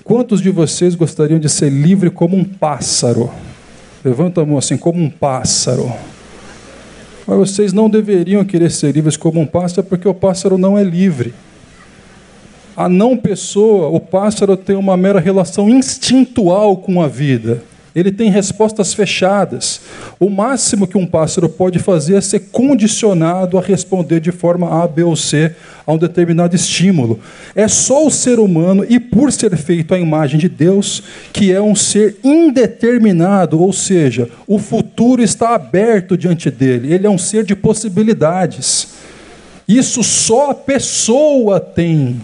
Quantos de vocês gostariam de ser livre como um pássaro? Levanta a mão assim, como um pássaro. Mas vocês não deveriam querer ser livres como um pássaro, porque o pássaro não é livre. A não pessoa, o pássaro tem uma mera relação instintual com a vida. Ele tem respostas fechadas. O máximo que um pássaro pode fazer é ser condicionado a responder de forma A, B ou C a um determinado estímulo. É só o ser humano, e por ser feito à imagem de Deus, que é um ser indeterminado, ou seja, o futuro está aberto diante dele. Ele é um ser de possibilidades. Isso só a pessoa tem.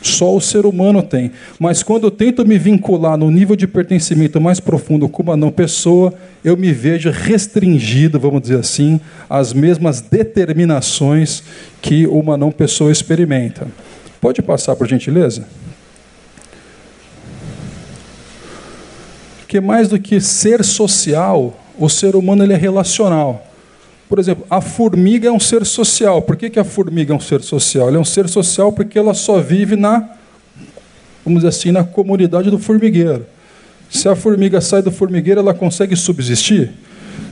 Só o ser humano tem. Mas quando eu tento me vincular no nível de pertencimento mais profundo com uma não pessoa, eu me vejo restringido, vamos dizer assim, às mesmas determinações que uma não pessoa experimenta. Pode passar, por gentileza? Que mais do que ser social, o ser humano ele é relacional. Por exemplo, a formiga é um ser social. Por que, que a formiga é um ser social? Ela é um ser social porque ela só vive na, vamos dizer assim, na comunidade do formigueiro. Se a formiga sai do formigueiro, ela consegue subsistir?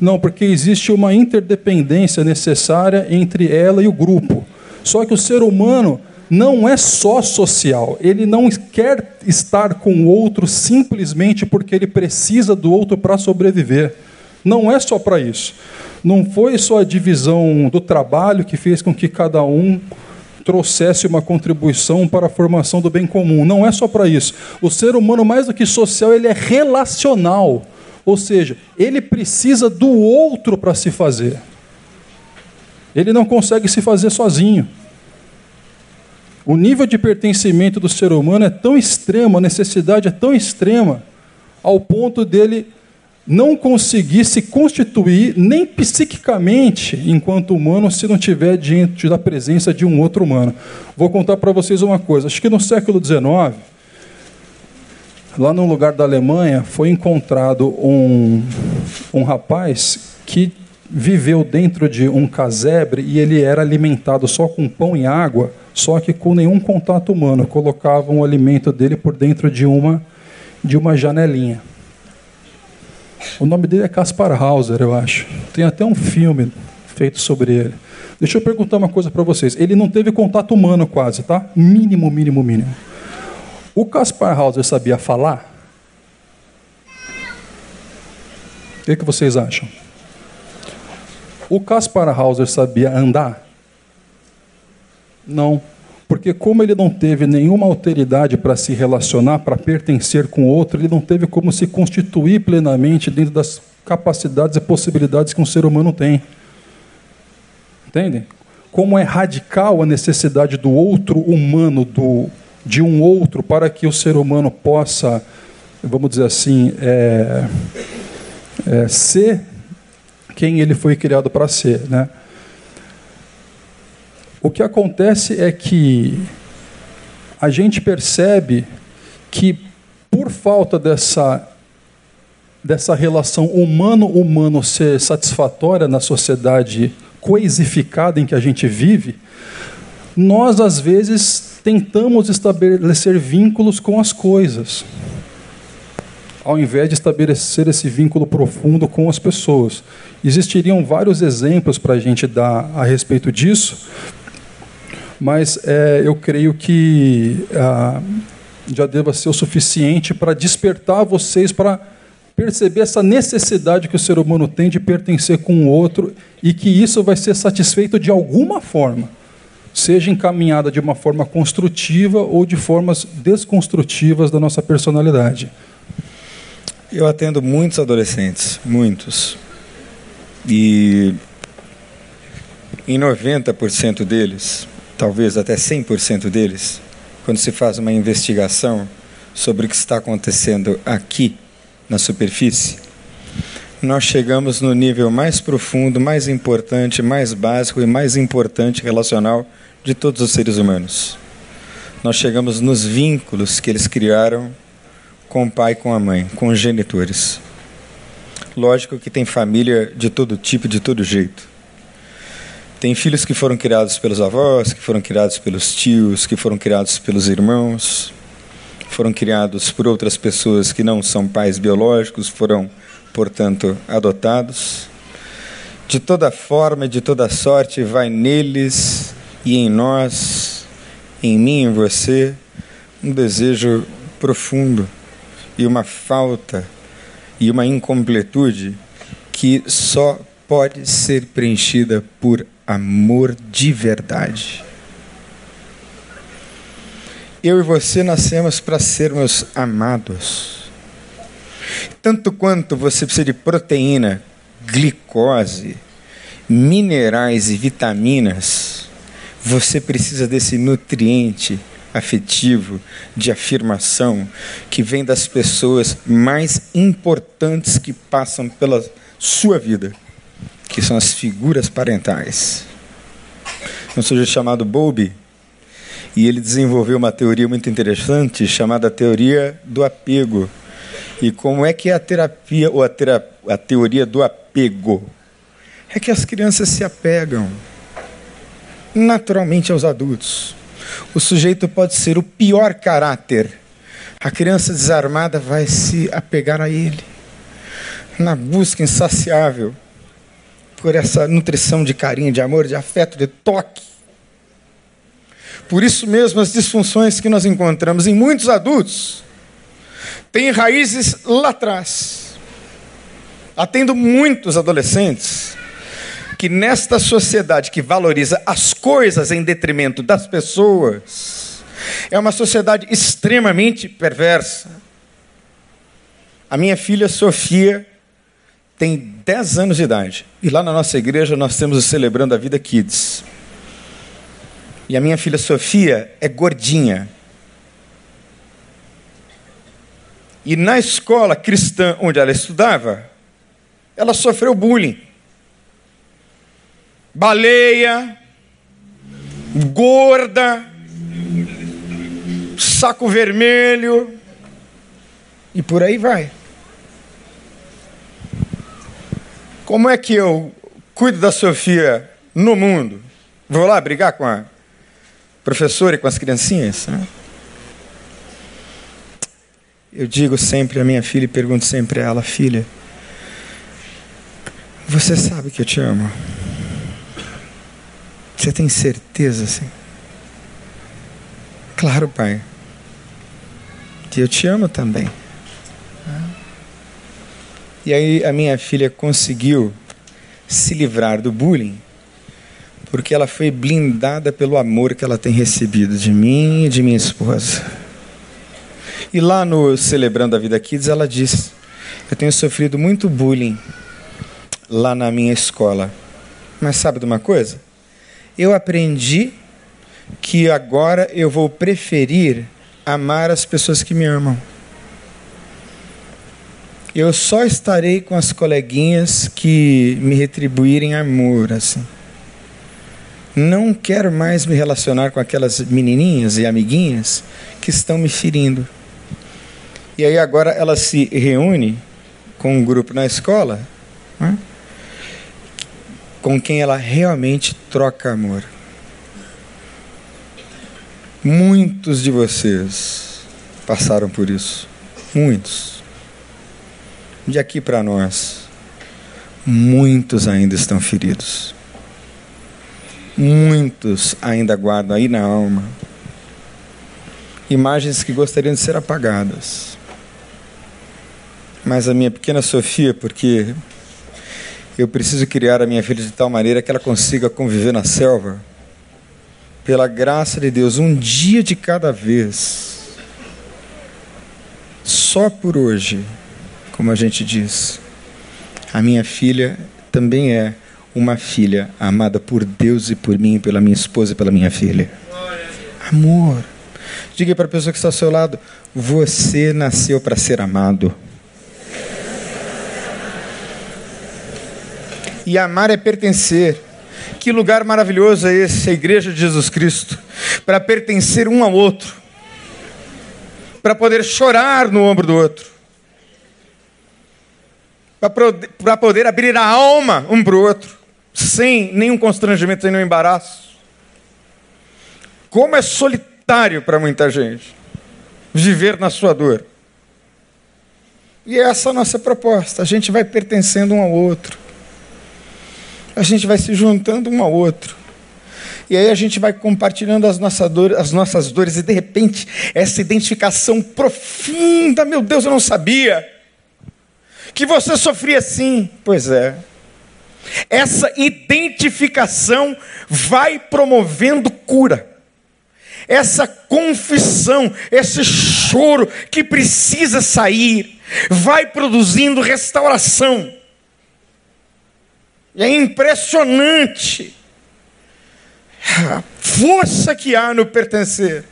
Não, porque existe uma interdependência necessária entre ela e o grupo. Só que o ser humano não é só social, ele não quer estar com o outro simplesmente porque ele precisa do outro para sobreviver. Não é só para isso. Não foi só a divisão do trabalho que fez com que cada um trouxesse uma contribuição para a formação do bem comum. Não é só para isso. O ser humano, mais do que social, ele é relacional. Ou seja, ele precisa do outro para se fazer. Ele não consegue se fazer sozinho. O nível de pertencimento do ser humano é tão extremo, a necessidade é tão extrema, ao ponto dele não conseguir se constituir nem psiquicamente enquanto humano se não tiver diante da presença de um outro humano. Vou contar para vocês uma coisa. Acho que no século XIX, lá num lugar da Alemanha, foi encontrado um, um rapaz que viveu dentro de um casebre e ele era alimentado só com pão e água, só que com nenhum contato humano. Colocavam o alimento dele por dentro de uma, de uma janelinha. O nome dele é Kaspar Hauser, eu acho. Tem até um filme feito sobre ele. Deixa eu perguntar uma coisa para vocês. Ele não teve contato humano quase, tá? Mínimo, mínimo, mínimo. O Kaspar Hauser sabia falar? O que, que vocês acham? O Kaspar Hauser sabia andar? Não. Porque, como ele não teve nenhuma alteridade para se relacionar, para pertencer com outro, ele não teve como se constituir plenamente dentro das capacidades e possibilidades que um ser humano tem. Entendem? Como é radical a necessidade do outro humano, do, de um outro, para que o ser humano possa, vamos dizer assim, é, é, ser quem ele foi criado para ser. Né? O que acontece é que a gente percebe que, por falta dessa, dessa relação humano-humano ser satisfatória na sociedade coisificada em que a gente vive, nós, às vezes, tentamos estabelecer vínculos com as coisas, ao invés de estabelecer esse vínculo profundo com as pessoas. Existiriam vários exemplos para a gente dar a respeito disso, mas é, eu creio que ah, já deva ser o suficiente para despertar vocês para perceber essa necessidade que o ser humano tem de pertencer com o outro e que isso vai ser satisfeito de alguma forma, seja encaminhada de uma forma construtiva ou de formas desconstrutivas da nossa personalidade. Eu atendo muitos adolescentes, muitos. E em 90% deles, talvez até 100% deles, quando se faz uma investigação sobre o que está acontecendo aqui na superfície, nós chegamos no nível mais profundo, mais importante, mais básico e mais importante relacional de todos os seres humanos. Nós chegamos nos vínculos que eles criaram com o pai e com a mãe, com os genitores. Lógico que tem família de todo tipo, de todo jeito. Tem filhos que foram criados pelos avós, que foram criados pelos tios, que foram criados pelos irmãos, foram criados por outras pessoas que não são pais biológicos, foram, portanto, adotados. De toda forma e de toda sorte vai neles e em nós, em mim e em você, um desejo profundo e uma falta e uma incompletude que só pode ser preenchida por amor de verdade. Eu e você nascemos para sermos amados. Tanto quanto você precisa de proteína, glicose, minerais e vitaminas, você precisa desse nutriente afetivo, de afirmação, que vem das pessoas mais importantes que passam pela sua vida que são as figuras parentais. Um sujeito chamado Bowlby, e ele desenvolveu uma teoria muito interessante chamada teoria do apego. E como é que é a terapia ou a, tera, a teoria do apego? É que as crianças se apegam naturalmente aos adultos. O sujeito pode ser o pior caráter. A criança desarmada vai se apegar a ele na busca insaciável por essa nutrição de carinho, de amor, de afeto, de toque. Por isso mesmo, as disfunções que nós encontramos em muitos adultos têm raízes lá atrás. Atendo muitos adolescentes que nesta sociedade que valoriza as coisas em detrimento das pessoas, é uma sociedade extremamente perversa. A minha filha Sofia tem 10 anos de idade. E lá na nossa igreja nós temos o Celebrando a Vida Kids. E a minha filha Sofia é gordinha. E na escola cristã onde ela estudava, ela sofreu bullying. Baleia, gorda, saco vermelho, e por aí vai. Como é que eu cuido da Sofia no mundo? Vou lá brigar com a professora e com as criancinhas? Né? Eu digo sempre à minha filha e pergunto sempre a ela, filha, você sabe que eu te amo? Você tem certeza, assim? Claro, pai. Que eu te amo também. E aí a minha filha conseguiu se livrar do bullying, porque ela foi blindada pelo amor que ela tem recebido de mim e de minha esposa. E lá no Celebrando a Vida Kids, ela diz: Eu tenho sofrido muito bullying lá na minha escola. Mas sabe de uma coisa? Eu aprendi que agora eu vou preferir amar as pessoas que me amam. Eu só estarei com as coleguinhas que me retribuírem amor, assim. Não quero mais me relacionar com aquelas menininhas e amiguinhas que estão me ferindo. E aí agora ela se reúne com um grupo na escola, né? com quem ela realmente troca amor. Muitos de vocês passaram por isso. Muitos. De aqui para nós, muitos ainda estão feridos. Muitos ainda guardam aí na alma imagens que gostariam de ser apagadas. Mas a minha pequena Sofia, porque eu preciso criar a minha filha de tal maneira que ela consiga conviver na selva, pela graça de Deus, um dia de cada vez, só por hoje, como a gente diz. A minha filha também é uma filha amada por Deus e por mim, pela minha esposa e pela minha filha. Amor. Diga para a pessoa que está ao seu lado: você nasceu para ser amado. E amar é pertencer. Que lugar maravilhoso é esse, a Igreja de Jesus Cristo, para pertencer um ao outro, para poder chorar no ombro do outro, para poder abrir a alma um para o outro, sem nenhum constrangimento, sem nenhum embaraço. Como é solitário para muita gente viver na sua dor. E essa é a nossa proposta. A gente vai pertencendo um ao outro a gente vai se juntando um ao outro. E aí a gente vai compartilhando as nossas, dores, as nossas dores, e de repente, essa identificação profunda, meu Deus, eu não sabia que você sofria assim. Pois é. Essa identificação vai promovendo cura. Essa confissão, esse choro que precisa sair, vai produzindo restauração. E é impressionante a força que há no pertencer.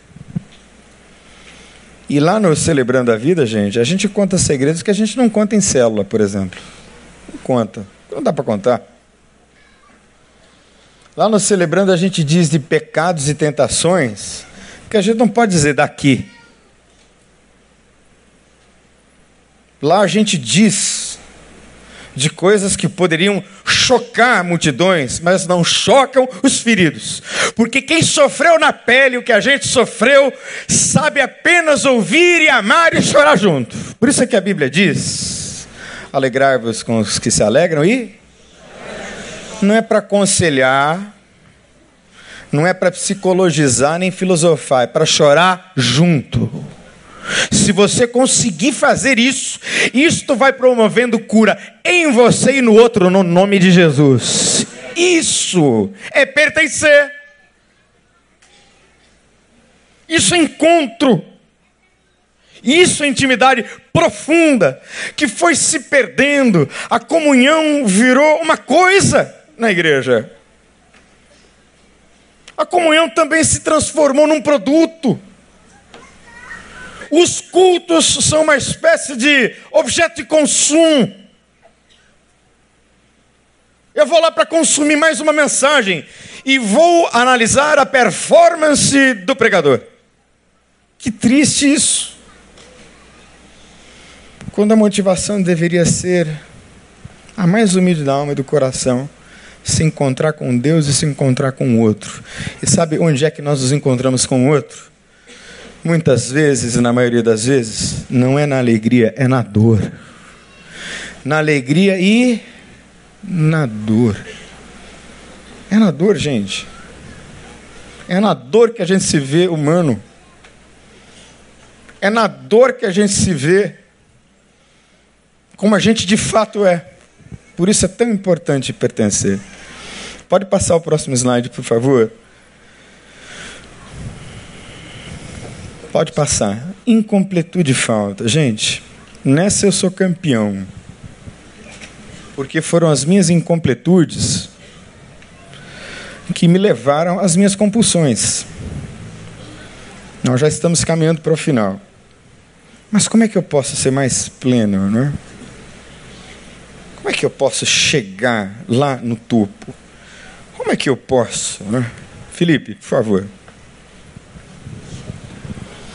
E lá no Celebrando a Vida, gente, a gente conta segredos que a gente não conta em célula, por exemplo. Não conta. Não dá para contar. Lá no Celebrando a gente diz de pecados e tentações que a gente não pode dizer daqui. Lá a gente diz de coisas que poderiam chocar multidões, mas não chocam os feridos. Porque quem sofreu na pele o que a gente sofreu, sabe apenas ouvir e amar e chorar junto. Por isso é que a Bíblia diz: alegrai-vos com os que se alegram e. Não é para aconselhar, não é para psicologizar nem filosofar, é para chorar junto. Se você conseguir fazer isso, isto vai promovendo cura em você e no outro, no nome de Jesus. Isso é pertencer. Isso é encontro. Isso é intimidade profunda que foi se perdendo. A comunhão virou uma coisa na igreja. A comunhão também se transformou num produto. Os cultos são uma espécie de objeto de consumo. Eu vou lá para consumir mais uma mensagem e vou analisar a performance do pregador. Que triste isso. Quando a motivação deveria ser a mais humilde da alma e do coração, se encontrar com Deus e se encontrar com o outro. E sabe onde é que nós nos encontramos com o outro? Muitas vezes, na maioria das vezes, não é na alegria, é na dor. Na alegria e na dor. É na dor, gente. É na dor que a gente se vê humano. É na dor que a gente se vê como a gente de fato é. Por isso é tão importante pertencer. Pode passar o próximo slide, por favor? Pode passar. Incompletude e falta. Gente, nessa eu sou campeão. Porque foram as minhas incompletudes que me levaram às minhas compulsões. Nós já estamos caminhando para o final. Mas como é que eu posso ser mais pleno, não é? Como é que eu posso chegar lá no topo? Como é que eu posso, né? Felipe, por favor.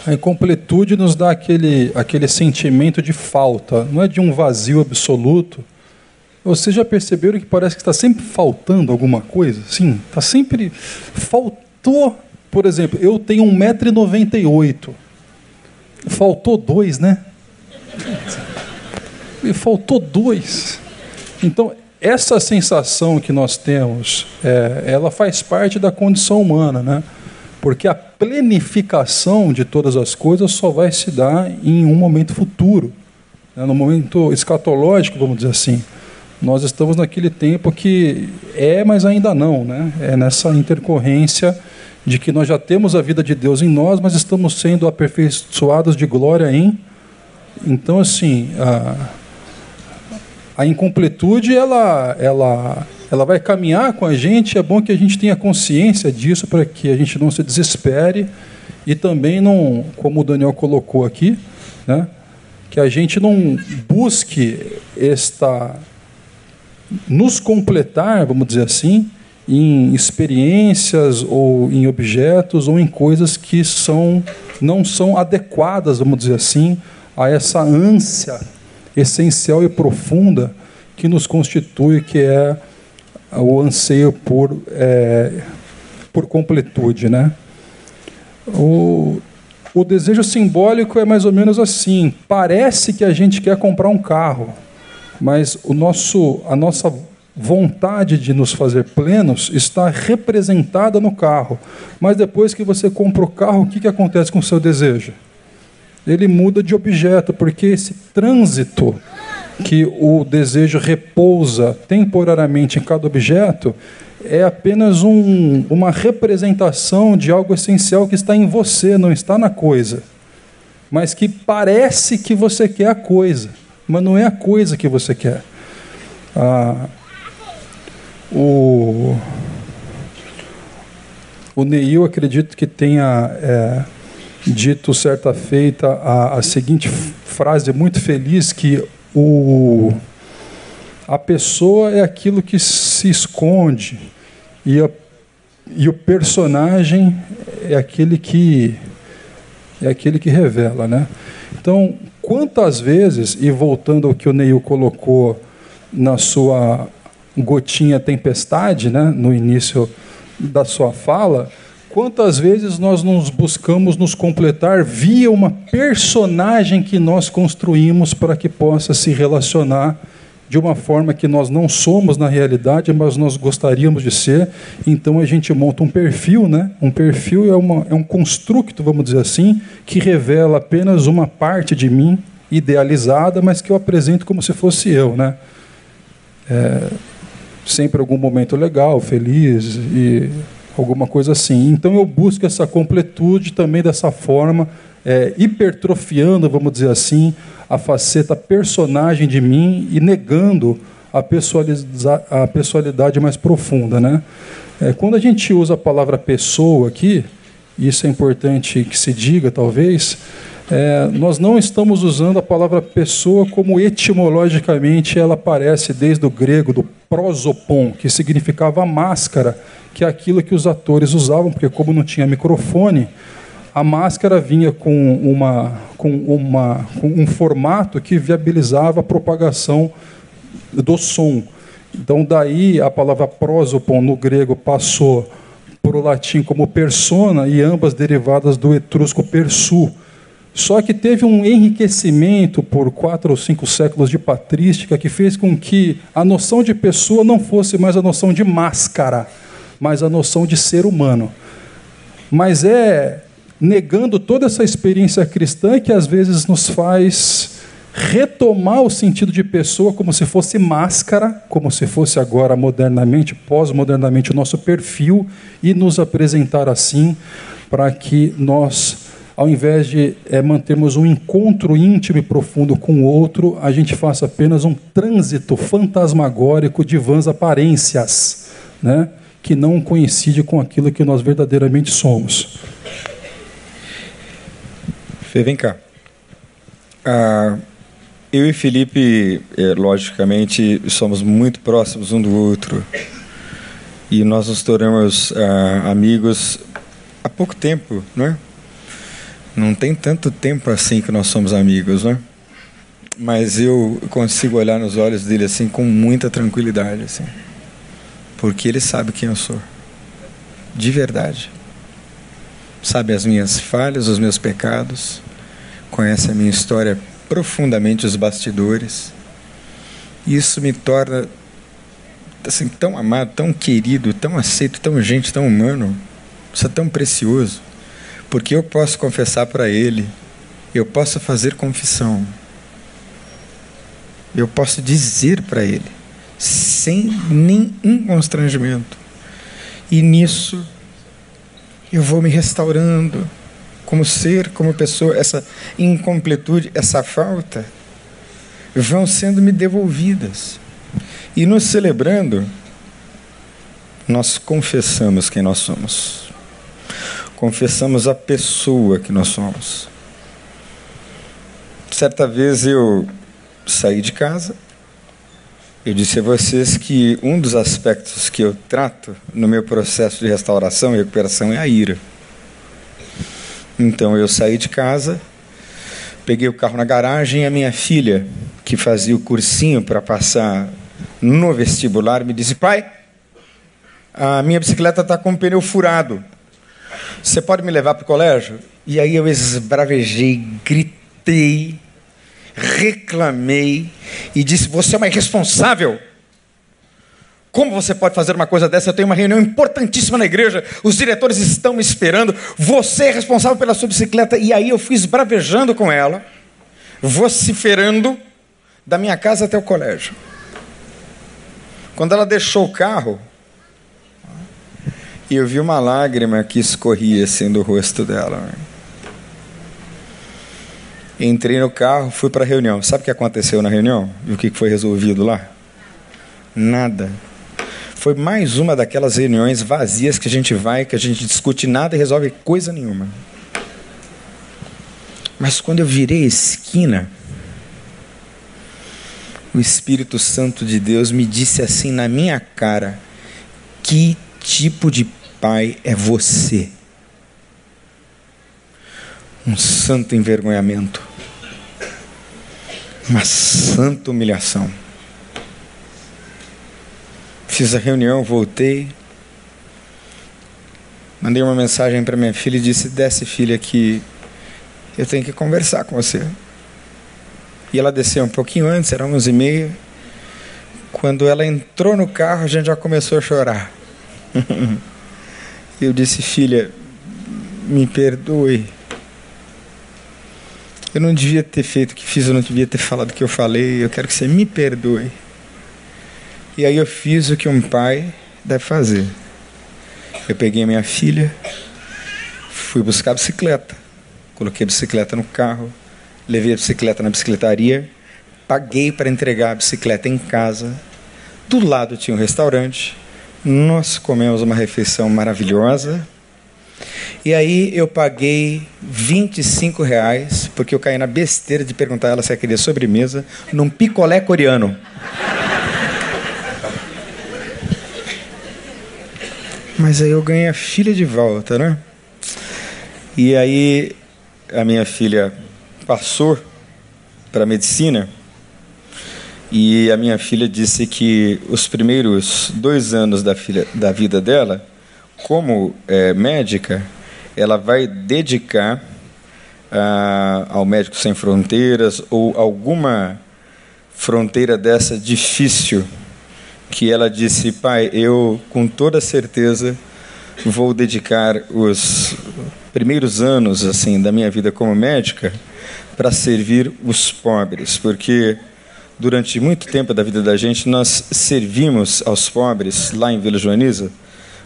A incompletude nos dá aquele, aquele sentimento de falta, não é de um vazio absoluto. Vocês já perceberam que parece que está sempre faltando alguma coisa? Sim, está sempre. Faltou, por exemplo, eu tenho 1,98m. Faltou dois, né? E faltou dois. Então, essa sensação que nós temos, é, ela faz parte da condição humana, né? Porque a plenificação de todas as coisas só vai se dar em um momento futuro, né? no momento escatológico, vamos dizer assim. Nós estamos naquele tempo que é, mas ainda não, né? É nessa intercorrência de que nós já temos a vida de Deus em nós, mas estamos sendo aperfeiçoados de glória em. Então, assim, a, a incompletude ela, ela, ela vai caminhar com a gente. É bom que a gente tenha consciência disso para que a gente não se desespere e também não, como o Daniel colocou aqui, né, que a gente não busque esta nos completar, vamos dizer assim, em experiências ou em objetos ou em coisas que são não são adequadas, vamos dizer assim, a essa ânsia essencial e profunda que nos constitui, que é o anseio por, é, por completude. Né? O, o desejo simbólico é mais ou menos assim: parece que a gente quer comprar um carro, mas o nosso, a nossa vontade de nos fazer plenos está representada no carro. Mas depois que você compra o carro, o que, que acontece com o seu desejo? Ele muda de objeto, porque esse trânsito que o desejo repousa temporariamente em cada objeto é apenas um, uma representação de algo essencial que está em você, não está na coisa. Mas que parece que você quer a coisa mas não é a coisa que você quer. Ah, o, o Neil, acredito que tenha é, dito certa feita a, a seguinte frase muito feliz que o, a pessoa é aquilo que se esconde e, a, e o personagem é aquele que é aquele que revela, né? Então, quantas vezes, e voltando ao que o Neil colocou na sua gotinha tempestade, né, no início da sua fala, quantas vezes nós nos buscamos nos completar via uma personagem que nós construímos para que possa se relacionar de uma forma que nós não somos na realidade, mas nós gostaríamos de ser. Então a gente monta um perfil, né? Um perfil é, uma, é um construto, vamos dizer assim, que revela apenas uma parte de mim idealizada, mas que eu apresento como se fosse eu, né? É, sempre algum momento legal, feliz e alguma coisa assim. Então eu busco essa completude também dessa forma, é, hipertrofiando, vamos dizer assim, a faceta personagem de mim e negando a, a pessoalidade mais profunda. Né? É, quando a gente usa a palavra pessoa aqui, isso é importante que se diga, talvez, é, nós não estamos usando a palavra pessoa como etimologicamente ela aparece desde o grego, do prosopon, que significava máscara, que é aquilo que os atores usavam, porque como não tinha microfone, a máscara vinha com, uma, com, uma, com um formato que viabilizava a propagação do som. Então, daí a palavra prosopon no grego passou para o latim como persona e ambas derivadas do etrusco persu. Só que teve um enriquecimento por quatro ou cinco séculos de patrística que fez com que a noção de pessoa não fosse mais a noção de máscara, mas a noção de ser humano. Mas é negando toda essa experiência cristã que às vezes nos faz retomar o sentido de pessoa como se fosse máscara, como se fosse agora modernamente, pós-modernamente, o nosso perfil e nos apresentar assim, para que nós, ao invés de é, mantermos um encontro íntimo e profundo com o outro, a gente faça apenas um trânsito fantasmagórico de vãs aparências, né? que não coincide com aquilo que nós verdadeiramente somos. Fê, vem cá. Ah, eu e Felipe, é, logicamente, somos muito próximos um do outro. E nós nos tornamos ah, amigos há pouco tempo, não é? Não tem tanto tempo assim que nós somos amigos, não é? Mas eu consigo olhar nos olhos dele assim com muita tranquilidade, assim. Porque ele sabe quem eu sou. De verdade. Sabe as minhas falhas, os meus pecados. Conhece a minha história profundamente os bastidores. Isso me torna assim tão amado, tão querido, tão aceito, tão gente, tão humano. Isso é tão precioso, porque eu posso confessar para ele, eu posso fazer confissão. Eu posso dizer para ele sem nenhum constrangimento. E nisso eu vou me restaurando, como ser, como pessoa, essa incompletude, essa falta, vão sendo me devolvidas. E nos celebrando, nós confessamos quem nós somos. Confessamos a pessoa que nós somos. Certa vez eu saí de casa, eu disse a vocês que um dos aspectos que eu trato no meu processo de restauração e recuperação é a ira. Então eu saí de casa, peguei o carro na garagem e a minha filha, que fazia o cursinho para passar no vestibular, me disse: Pai, a minha bicicleta está com o pneu furado. Você pode me levar para o colégio? E aí eu esbravejei, gritei, reclamei e disse: Você é uma irresponsável. Como você pode fazer uma coisa dessa? Eu tenho uma reunião importantíssima na igreja, os diretores estão me esperando, você é responsável pela sua bicicleta. E aí eu fiz bravejando com ela, vociferando, da minha casa até o colégio. Quando ela deixou o carro, e eu vi uma lágrima que escorria assim do rosto dela. Entrei no carro, fui para a reunião. Sabe o que aconteceu na reunião? E o que foi resolvido lá? Nada. Foi mais uma daquelas reuniões vazias que a gente vai, que a gente discute nada e resolve coisa nenhuma. Mas quando eu virei a esquina, o Espírito Santo de Deus me disse assim na minha cara: Que tipo de pai é você? Um santo envergonhamento, uma santa humilhação. Fiz a reunião, voltei. Mandei uma mensagem para minha filha e disse: Desce, filha, que eu tenho que conversar com você. E ela desceu um pouquinho antes, era onze e meia. Quando ela entrou no carro, a gente já começou a chorar. [laughs] eu disse: Filha, me perdoe. Eu não devia ter feito o que fiz, eu não devia ter falado o que eu falei. Eu quero que você me perdoe. E aí eu fiz o que um pai deve fazer. Eu peguei a minha filha, fui buscar a bicicleta, coloquei a bicicleta no carro, levei a bicicleta na bicicletaria, paguei para entregar a bicicleta em casa. Do lado tinha um restaurante. Nós comemos uma refeição maravilhosa. E aí eu paguei 25 reais, porque eu caí na besteira de perguntar a ela se ela queria sobremesa, num picolé coreano. Mas aí eu ganhei a filha de volta, né? E aí a minha filha passou para medicina e a minha filha disse que os primeiros dois anos da, filha, da vida dela, como é, médica, ela vai dedicar ah, ao Médico Sem Fronteiras ou alguma fronteira dessa difícil que ela disse: Pai, eu com toda certeza vou dedicar os primeiros anos assim da minha vida como médica para servir os pobres, porque durante muito tempo da vida da gente nós servimos aos pobres lá em Vila Joaniza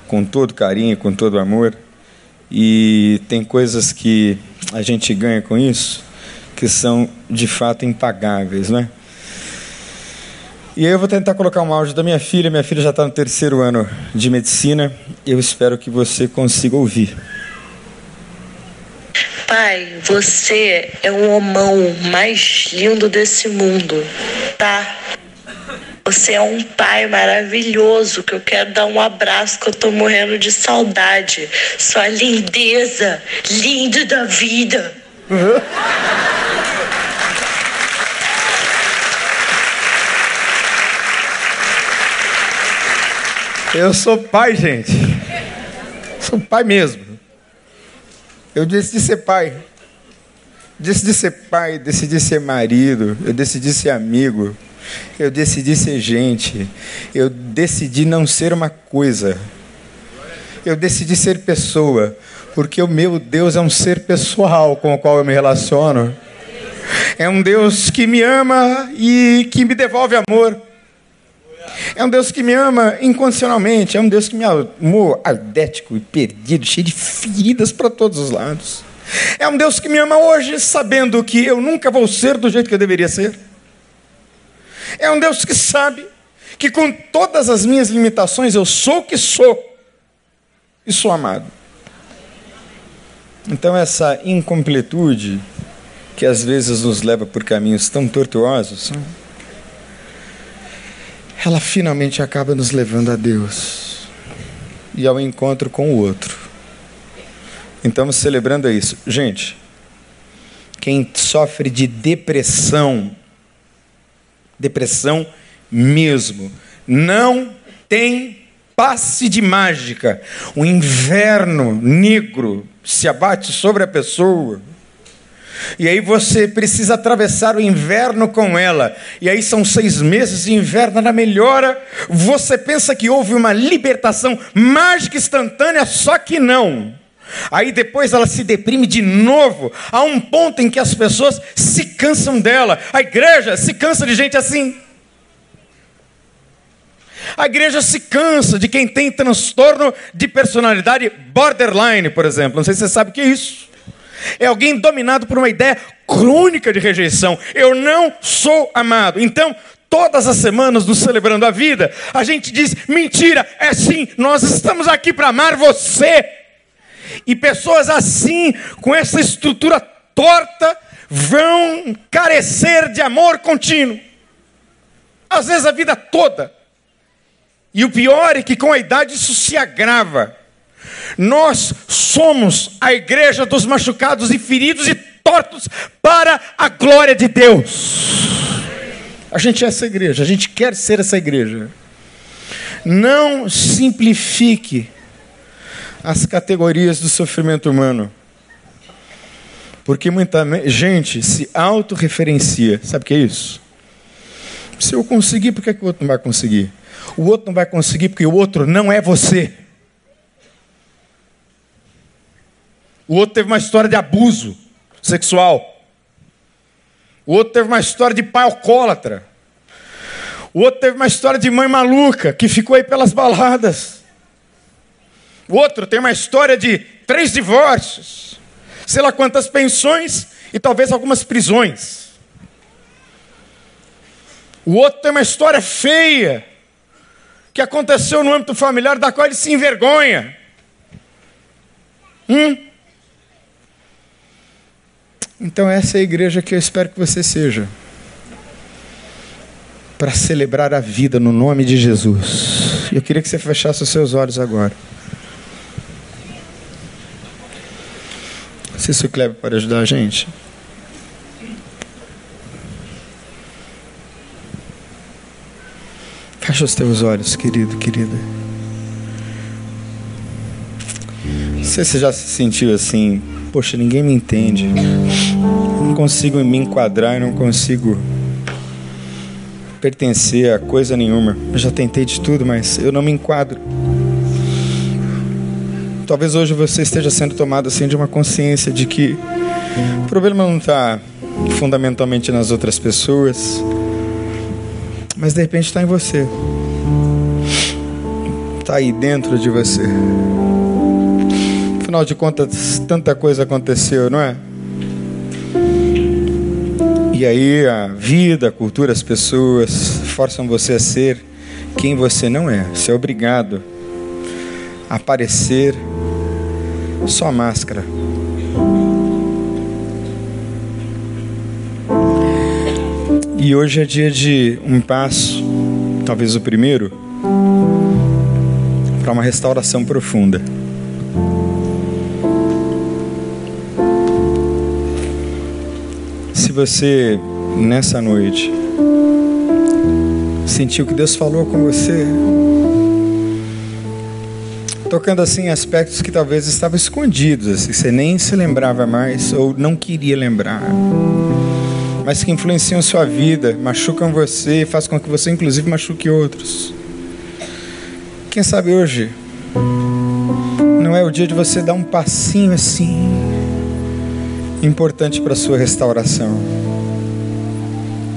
com todo carinho, com todo amor, e tem coisas que a gente ganha com isso que são de fato impagáveis, né? E eu vou tentar colocar um áudio da minha filha. Minha filha já está no terceiro ano de medicina. Eu espero que você consiga ouvir. Pai, você é o homão mais lindo desse mundo, tá? Você é um pai maravilhoso que eu quero dar um abraço que eu tô morrendo de saudade. Sua lindeza, lindo da vida. Uhum. Eu sou pai, gente. Sou pai mesmo. Eu decidi ser pai. Decidi ser pai, decidi ser marido, eu decidi ser amigo, eu decidi ser gente, eu decidi não ser uma coisa, eu decidi ser pessoa, porque o meu Deus é um ser pessoal com o qual eu me relaciono. É um Deus que me ama e que me devolve amor. É um Deus que me ama incondicionalmente. É um Deus que me amou ardético e perdido, cheio de feridas para todos os lados. É um Deus que me ama hoje, sabendo que eu nunca vou ser do jeito que eu deveria ser. É um Deus que sabe que com todas as minhas limitações eu sou o que sou e sou amado. Então, essa incompletude que às vezes nos leva por caminhos tão tortuosos ela finalmente acaba nos levando a Deus e ao encontro com o outro. Então, celebrando isso. Gente, quem sofre de depressão, depressão mesmo, não tem passe de mágica. O inverno negro se abate sobre a pessoa e aí você precisa atravessar o inverno com ela. E aí são seis meses de inverno, ela melhora. Você pensa que houve uma libertação mágica instantânea, só que não. Aí depois ela se deprime de novo, a um ponto em que as pessoas se cansam dela. A igreja se cansa de gente assim. A igreja se cansa de quem tem transtorno de personalidade borderline, por exemplo. Não sei se você sabe o que é isso. É alguém dominado por uma ideia crônica de rejeição. Eu não sou amado. Então, todas as semanas do Celebrando a Vida, a gente diz: mentira, é sim, nós estamos aqui para amar você. E pessoas assim, com essa estrutura torta, vão carecer de amor contínuo. Às vezes a vida toda. E o pior é que com a idade isso se agrava. Nós somos a igreja dos machucados e feridos e tortos para a glória de Deus. A gente é essa igreja, a gente quer ser essa igreja. Não simplifique as categorias do sofrimento humano. Porque muita gente se autorreferencia. Sabe o que é isso? Se eu conseguir, por que, que o outro não vai conseguir? O outro não vai conseguir porque o outro não é você. O outro teve uma história de abuso sexual. O outro teve uma história de pai alcoólatra. O outro teve uma história de mãe maluca que ficou aí pelas baladas. O outro tem uma história de três divórcios, sei lá quantas pensões e talvez algumas prisões. O outro tem uma história feia que aconteceu no âmbito familiar da qual ele se envergonha. Hum? Então, essa é a igreja que eu espero que você seja. Para celebrar a vida no nome de Jesus. Eu queria que você fechasse os seus olhos agora. Se o Kleber pode ajudar a gente. Fecha os teus olhos, querido, querida. Não sei se você já se sentiu assim poxa, ninguém me entende. Eu não consigo me enquadrar, eu não consigo pertencer a coisa nenhuma. Eu já tentei de tudo, mas eu não me enquadro. Talvez hoje você esteja sendo tomado assim de uma consciência de que o problema não está fundamentalmente nas outras pessoas, mas de repente está em você, está aí dentro de você. Afinal de contas, tanta coisa aconteceu, não é? E aí a vida, a cultura, as pessoas forçam você a ser quem você não é. Você é obrigado a parecer só máscara. E hoje é dia de um passo, talvez o primeiro, para uma restauração profunda. Você nessa noite. Sentiu que Deus falou com você, tocando assim aspectos que talvez estavam escondidos, assim, você nem se lembrava mais ou não queria lembrar. Mas que influenciam sua vida, machucam você fazem com que você, inclusive, machuque outros. Quem sabe hoje não é o dia de você dar um passinho assim importante para a sua restauração,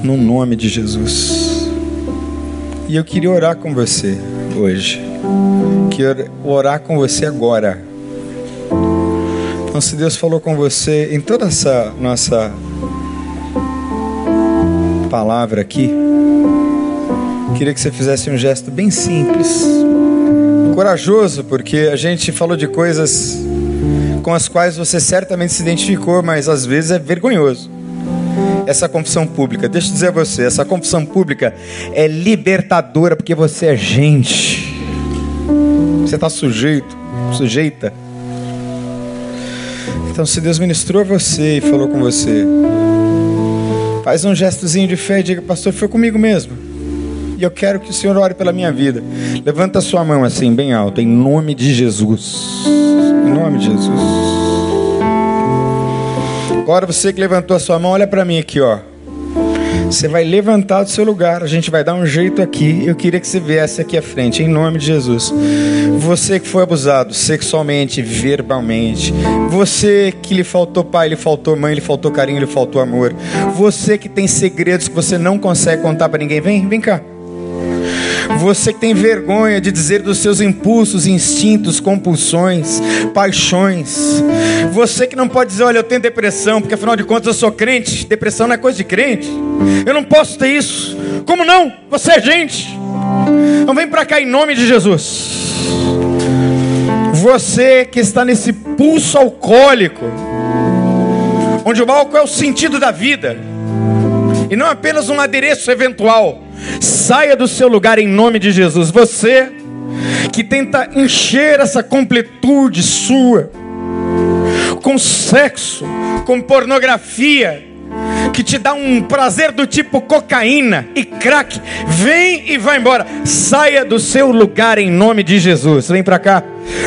no nome de Jesus. E eu queria orar com você hoje, queria orar com você agora. Então, se Deus falou com você em toda essa nossa palavra aqui, queria que você fizesse um gesto bem simples, corajoso, porque a gente falou de coisas com as quais você certamente se identificou, mas às vezes é vergonhoso. Essa confissão pública, deixa eu dizer a você, essa confissão pública é libertadora porque você é gente. Você está sujeito, sujeita. Então, se Deus ministrou a você e falou com você, Faz um gestozinho de fé e diga, pastor, foi comigo mesmo. E eu quero que o Senhor ore pela minha vida. Levanta a sua mão assim, bem alto, em nome de Jesus. Em nome de Jesus. Agora você que levantou a sua mão, olha para mim aqui, ó. Você vai levantar do seu lugar, a gente vai dar um jeito aqui. Eu queria que você viesse aqui à frente, em nome de Jesus. Você que foi abusado sexualmente, verbalmente. Você que lhe faltou pai, lhe faltou mãe, lhe faltou carinho, lhe faltou amor. Você que tem segredos que você não consegue contar para ninguém. Vem, vem cá. Você que tem vergonha de dizer dos seus impulsos, instintos, compulsões, paixões. Você que não pode dizer, olha, eu tenho depressão, porque afinal de contas eu sou crente. Depressão não é coisa de crente. Eu não posso ter isso. Como não? Você é gente. Então vem para cá em nome de Jesus. Você que está nesse pulso alcoólico, onde o álcool é o sentido da vida, e não apenas um adereço eventual. Saia do seu lugar em nome de Jesus. Você que tenta encher essa completude sua com sexo, com pornografia, que te dá um prazer do tipo cocaína e crack, vem e vai embora. Saia do seu lugar em nome de Jesus. Vem para cá.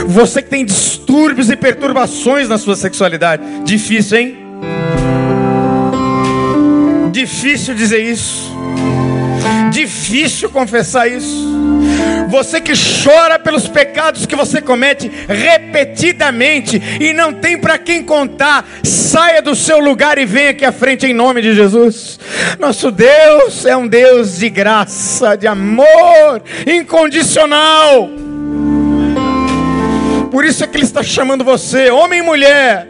Você que tem distúrbios e perturbações na sua sexualidade, difícil, hein? Difícil dizer isso. Difícil confessar isso. Você que chora pelos pecados que você comete repetidamente e não tem para quem contar, saia do seu lugar e venha aqui à frente em nome de Jesus. Nosso Deus é um Deus de graça, de amor incondicional. Por isso é que Ele está chamando você, homem e mulher.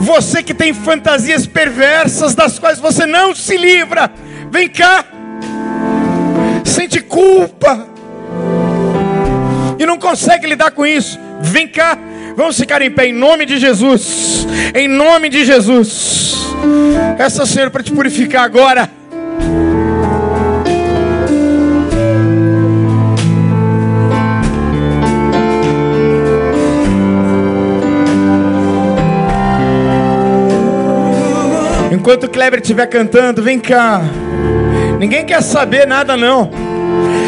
Você que tem fantasias perversas das quais você não se livra, vem cá sente culpa e não consegue lidar com isso, vem cá, vamos ficar em pé em nome de Jesus, em nome de Jesus. Essa Senhor para te purificar agora. Enquanto o Kleber estiver cantando, vem cá. Ninguém quer saber nada, não.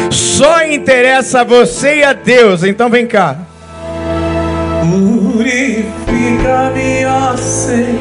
Só interessa a você e a Deus. Então vem cá. Purifica-me, ó Senhor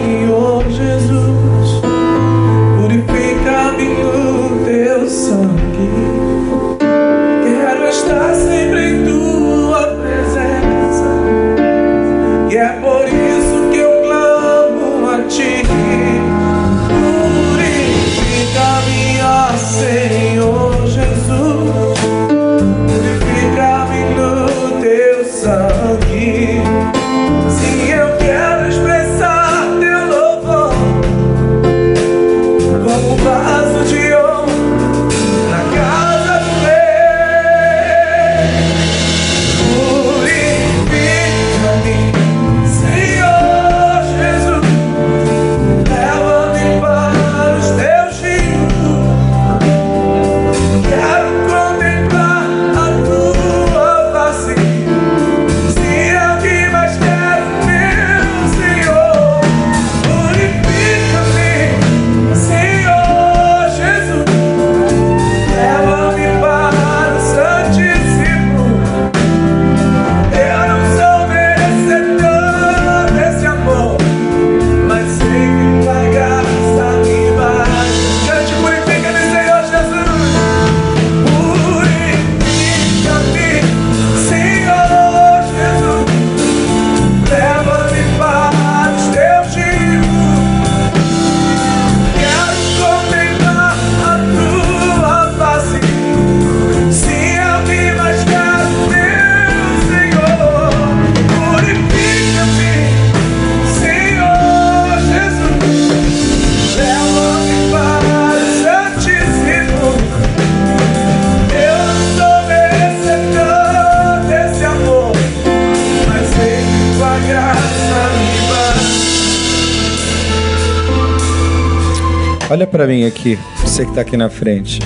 para mim aqui, você que está aqui na frente.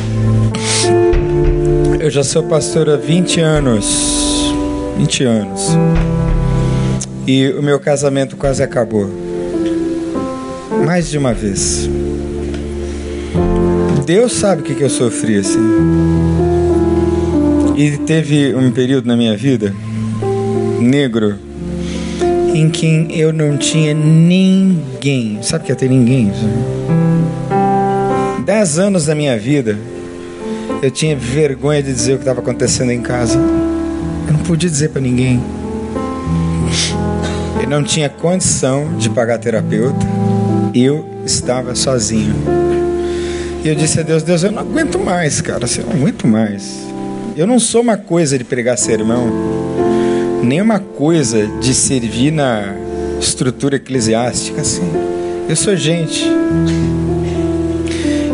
Eu já sou pastor há 20 anos. 20 anos. E o meu casamento quase acabou. Mais de uma vez. Deus sabe o que, que eu sofri assim. E teve um período na minha vida, negro, em que eu não tinha ninguém. Sabe o que é ter ninguém? Dez anos da minha vida, eu tinha vergonha de dizer o que estava acontecendo em casa. Eu não podia dizer para ninguém. Eu não tinha condição de pagar terapeuta. Eu estava sozinho. E eu disse a Deus: Deus, eu não aguento mais, cara. Eu não aguento mais. Eu não sou uma coisa de pregar sermão, nem uma coisa de servir na estrutura eclesiástica, assim. Eu sou gente.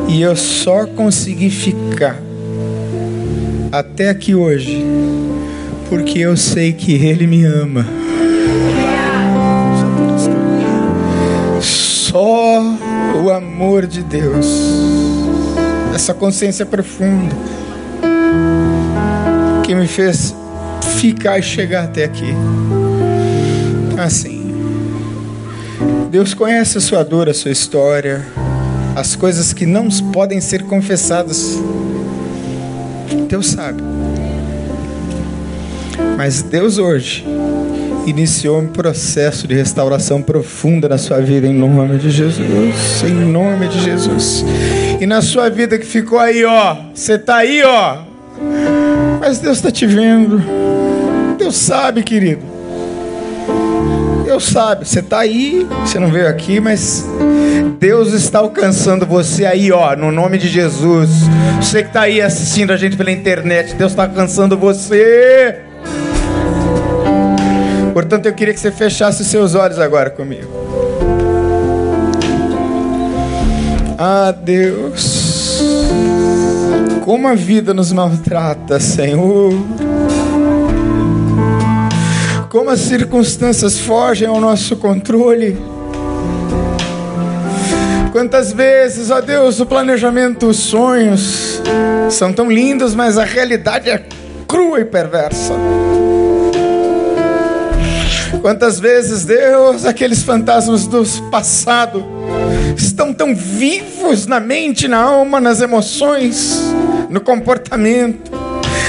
E eu só consegui ficar até aqui hoje porque eu sei que Ele me ama. Só o amor de Deus, essa consciência profunda, que me fez ficar e chegar até aqui. Assim, Deus conhece a sua dor, a sua história, as coisas que não podem ser confessadas. Deus sabe. Mas Deus hoje iniciou um processo de restauração profunda na sua vida, em nome de Jesus. Em nome de Jesus. E na sua vida que ficou aí, ó. Você tá aí, ó. Mas Deus está te vendo. Deus sabe, querido. Deus sabe. Você tá aí, você não veio aqui, mas Deus está alcançando você aí, ó, no nome de Jesus. Você que está aí assistindo a gente pela internet, Deus está alcançando você. Portanto, eu queria que você fechasse os seus olhos agora comigo. Ah, Deus, como a vida nos maltrata, Senhor. Como as circunstâncias fogem ao nosso controle. Quantas vezes, ó Deus, o planejamento, os sonhos são tão lindos, mas a realidade é crua e perversa. Quantas vezes, Deus, aqueles fantasmas do passado estão tão vivos na mente, na alma, nas emoções, no comportamento,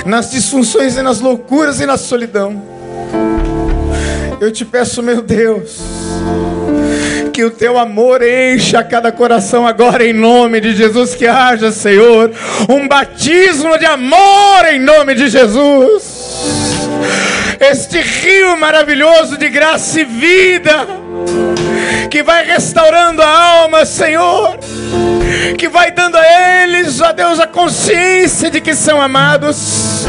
nas disfunções e nas loucuras e na solidão. Eu te peço, meu Deus, que o teu amor encha cada coração agora em nome de Jesus, que haja, Senhor, um batismo de amor em nome de Jesus. Este rio maravilhoso de graça e vida, que vai restaurando a alma, Senhor, que vai dando a eles, ó Deus, a consciência de que são amados.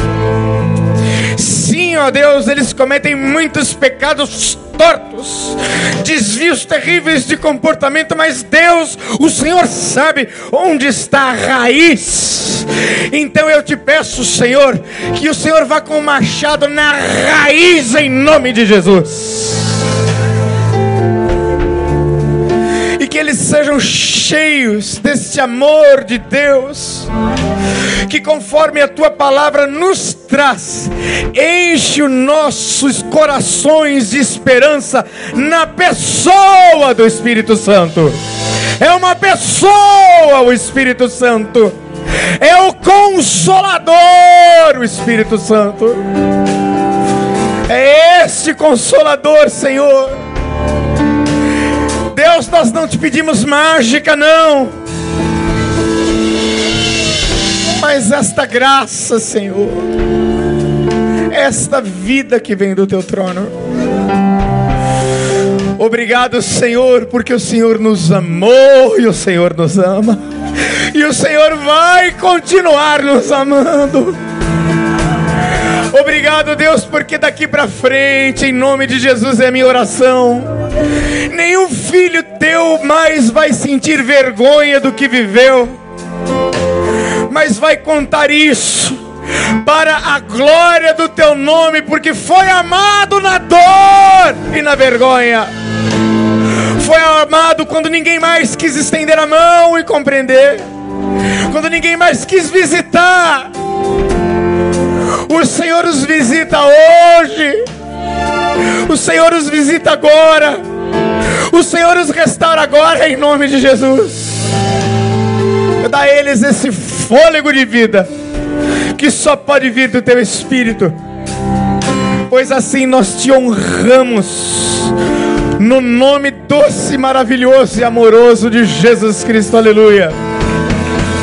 Sim, ó Deus, eles cometem muitos pecados tortos, desvios terríveis de comportamento, mas Deus, o Senhor sabe onde está a raiz. Então eu te peço, Senhor, que o Senhor vá com o machado na raiz em nome de Jesus. Que eles sejam cheios deste amor de Deus, que conforme a tua palavra nos traz, enche os nossos corações de esperança na pessoa do Espírito Santo. É uma pessoa o Espírito Santo. É o consolador o Espírito Santo. É este consolador, Senhor. Deus, nós não te pedimos mágica, não. Mas esta graça, Senhor, esta vida que vem do teu trono. Obrigado, Senhor, porque o Senhor nos amou e o Senhor nos ama. E o Senhor vai continuar nos amando. Obrigado, Deus, porque daqui para frente, em nome de Jesus, é a minha oração. Nenhum filho teu mais vai sentir vergonha do que viveu, mas vai contar isso para a glória do teu nome, porque foi amado na dor e na vergonha. Foi amado quando ninguém mais quis estender a mão e compreender, quando ninguém mais quis visitar. O Senhor os visita hoje, o Senhor os visita agora, o Senhor os restaura agora em nome de Jesus. Dá a eles esse fôlego de vida que só pode vir do teu espírito. Pois assim nós te honramos no nome doce, maravilhoso e amoroso de Jesus Cristo. Aleluia.